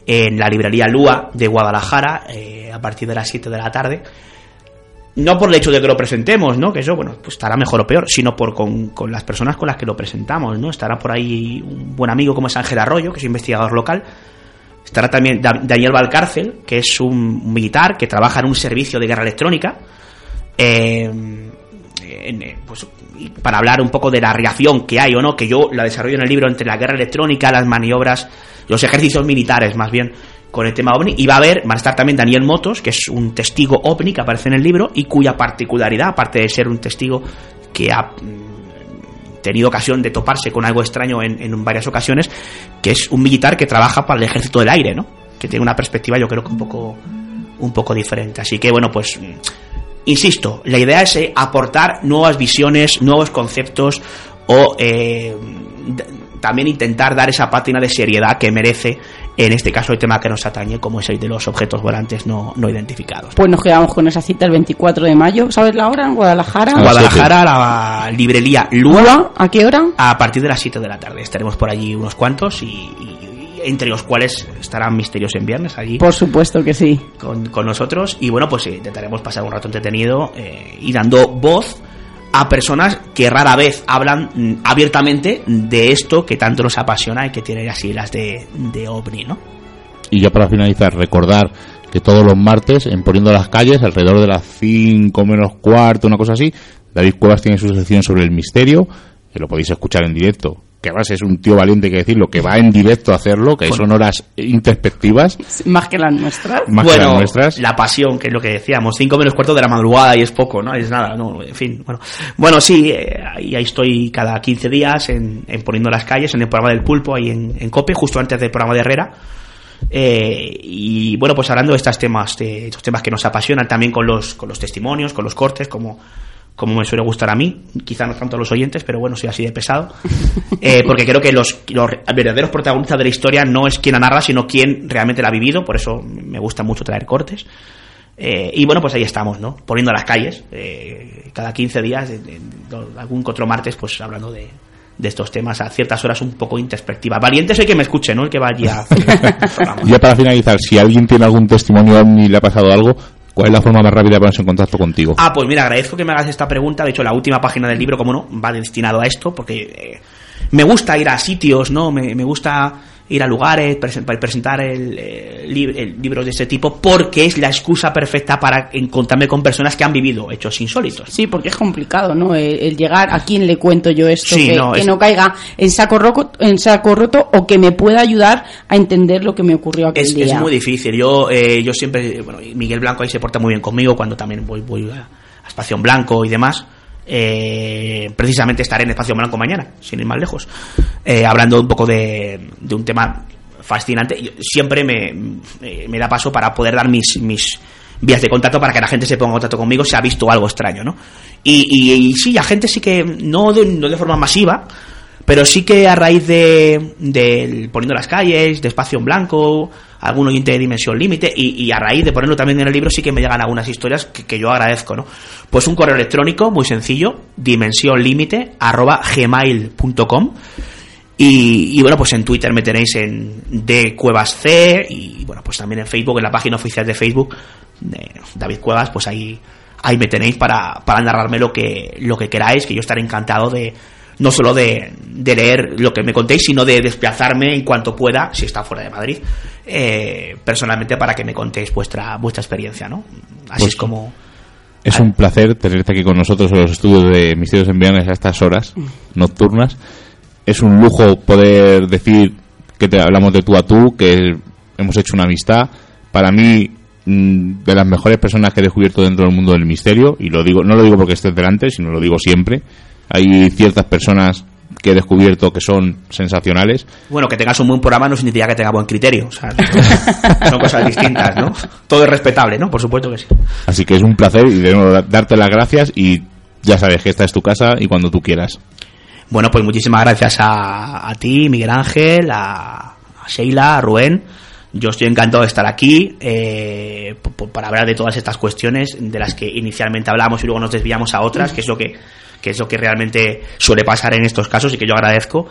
en la librería Lua de Guadalajara eh, a partir de las 7 de la tarde. No por el hecho de que lo presentemos, ¿no? Que eso, bueno, pues estará mejor o peor, sino por con, con las personas con las que lo presentamos, ¿no? Estará por ahí un buen amigo como es Ángel Arroyo, que es investigador local, Estará también Daniel Valcárcel, que es un militar que trabaja en un servicio de guerra electrónica. Eh, eh, pues, para hablar un poco de la reacción que hay o no, que yo la desarrollo en el libro entre la guerra electrónica, las maniobras, los ejercicios militares más bien con el tema ovni. Y va a haber, va a estar también Daniel Motos, que es un testigo ovni que aparece en el libro y cuya particularidad, aparte de ser un testigo que ha tenido ocasión de toparse con algo extraño en, varias ocasiones, que es un militar que trabaja para el ejército del aire, ¿no? Que tiene una perspectiva yo creo que un poco, un poco diferente. Así que bueno, pues insisto, la idea es eh, aportar nuevas visiones, nuevos conceptos o eh, también intentar dar esa pátina de seriedad que merece en este caso el tema que nos atañe, como es el de los objetos volantes no, no identificados.
Pues nos quedamos con esa cita el 24 de mayo. ¿Sabes la hora? En Guadalajara.
Guadalajara, la librería Lua.
¿A qué hora?
A partir de las 7 de la tarde. Estaremos por allí unos cuantos y, entre los cuales estarán Misterios en Viernes allí.
Por supuesto que sí.
Con, con nosotros. Y bueno, pues intentaremos pasar un rato entretenido eh, y dando voz a personas que rara vez hablan mm, abiertamente de esto que tanto nos apasiona y que tiene las de, de OVNI, ¿no?
Y ya para finalizar, recordar que todos los martes, en Poniendo las Calles, alrededor de las 5 menos cuarto, una cosa así, David Cuevas tiene su sección sobre el misterio, que lo podéis escuchar en directo que además es un tío valiente que decirlo, que va en directo a hacerlo, que son horas introspectivas.
Más que las nuestras.
Más que las nuestras.
La pasión, que es lo que decíamos, cinco menos cuarto de la madrugada y es poco, ¿no? Es nada, no, en fin, bueno. Bueno, sí, eh, ahí estoy cada 15 días en, Poniendo las Calles, en el programa del Pulpo, ahí en, COPE, justo antes del programa de Herrera. Eh, y bueno, pues hablando de estos temas, de estos temas que nos apasionan también con los, con los testimonios, con los cortes, como como me suele gustar a mí, quizá no tanto a los oyentes, pero bueno, soy así de pesado, eh, porque creo que los, verdaderos protagonistas de la historia no es quien la narra, sino quien realmente la ha vivido, por eso me gusta mucho traer cortes. Eh, y bueno, pues ahí estamos, ¿no? Poniendo las calles, eh, cada 15 días, algún otro martes, pues hablando de, de estos temas a ciertas horas un poco introspectivas. Valiente soy que me escuche, ¿no? El que vaya
Ya para finalizar, si alguien tiene algún testimonio ni le ha pasado algo, ¿Cuál es la forma más rápida de ponerse en contacto contigo?
Ah, pues mira, agradezco que me hagas esta pregunta. De hecho, la última página del libro, como no, va destinado a esto, porque eh, me gusta ir a sitios, ¿no? Me, me gusta ir a lugares, presentar el, el, libros de este tipo, porque es la excusa perfecta para encontrarme con personas que han vivido hechos insólitos.
Sí, porque es complicado, ¿no? El, llegar a quién le cuento yo esto, que, no, caiga en saco, roto, en saco roto o que me pueda ayudar a entender lo que me ocurrió aquel
es,
día.
Es muy difícil. Yo, eh, yo siempre, bueno, Miguel Blanco ahí se porta muy bien conmigo cuando también voy, voy a Espacio en Blanco y demás eh, precisamente estaré en Espacio Blanco mañana, sin ir más lejos, eh, hablando un poco de, un tema fascinante. Siempre me, da paso para poder dar mis, mis vías de contacto para que la gente se ponga en contacto conmigo si ha visto algo extraño, ¿no? Y, y, sí, la gente sí que, no de, no de forma masiva, Pero sí que a raíz de, de Poniendo las calles, de Espacio en Blanco, algún oyente de Dimensión Límite, y, a raíz de ponerlo también en el libro, sí que me llegan algunas historias que, yo agradezco, ¿no? Pues un correo electrónico muy sencillo, dimensionlimite, arroba gmail.com. Y, y, bueno, pues en Twitter me tenéis en de Cuevas C y bueno, pues también en Facebook, en la página oficial de Facebook de David Cuevas, pues ahí, ahí me tenéis para, para narrarme lo que, lo que queráis, que yo estaré encantado de, no solo de, leer lo que me contéis, sino de desplazarme en cuanto pueda, si está fuera de Madrid, eh, personalmente para que me contéis vuestra, vuestra experiencia, ¿no? Así pues es como...
Es un placer tenerte aquí con nosotros en los estudios de Misterios en a estas horas mm. nocturnas. Es un lujo poder decir que te hablamos de tú a tú, que hemos hecho una amistad. Para mí, mm, de las mejores personas que he descubierto dentro del mundo del misterio, y lo digo, no lo digo porque estés delante, sino lo digo siempre, hay ciertas personas que he descubierto que son sensacionales.
Bueno, que tengas un buen programa no significa que tenga buen criterio. O sea, son cosas distintas, ¿no? Todo es respetable, ¿no? Por supuesto que sí.
Así que es un placer y de darte las gracias y ya sabes que esta es tu casa y cuando tú quieras.
Bueno, pues muchísimas gracias a, ti, Miguel Ángel, a, Sheila, a Rubén. Yo estoy encantado de estar aquí eh, para hablar de todas estas cuestiones de las que inicialmente hablamos y luego nos desviamos a otras, que es lo que que es lo que realmente suele pasar en estos casos y que yo agradezco.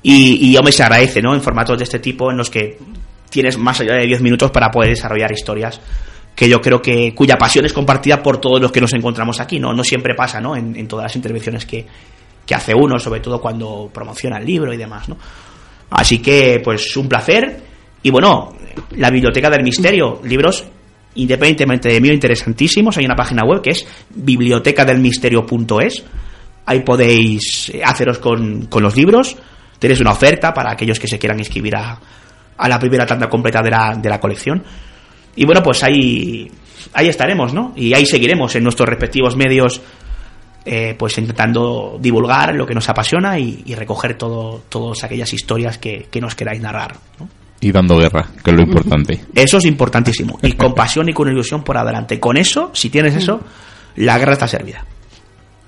Y, y hombre, se agradece, ¿no? En formatos de este tipo en los que tienes más allá de 10 minutos para poder desarrollar historias que yo creo que cuya pasión es compartida por todos los que nos encontramos aquí, ¿no? No siempre pasa, ¿no? En, todas las intervenciones que, que hace uno, sobre todo cuando promociona el libro y demás, ¿no? Así que, pues, un placer. Y bueno, la Biblioteca del Misterio, libros independientemente de mí, interesantísimos. Hay una página web que es bibliotecadelmisterio.es Ahí podéis haceros con, los libros. Tenéis una oferta para aquellos que se quieran inscribir a, a la primera tanda completa de la, de la colección. Y bueno, pues ahí, ahí estaremos, ¿no? Y ahí seguiremos en nuestros respectivos medios, eh, pues intentando divulgar lo que nos apasiona y, recoger todo, todas aquellas historias que, que nos queráis narrar,
Y dando guerra, que es lo importante.
Eso es importantísimo. Y con pasión y con ilusión por adelante. Con eso, si tienes eso, la guerra está servida.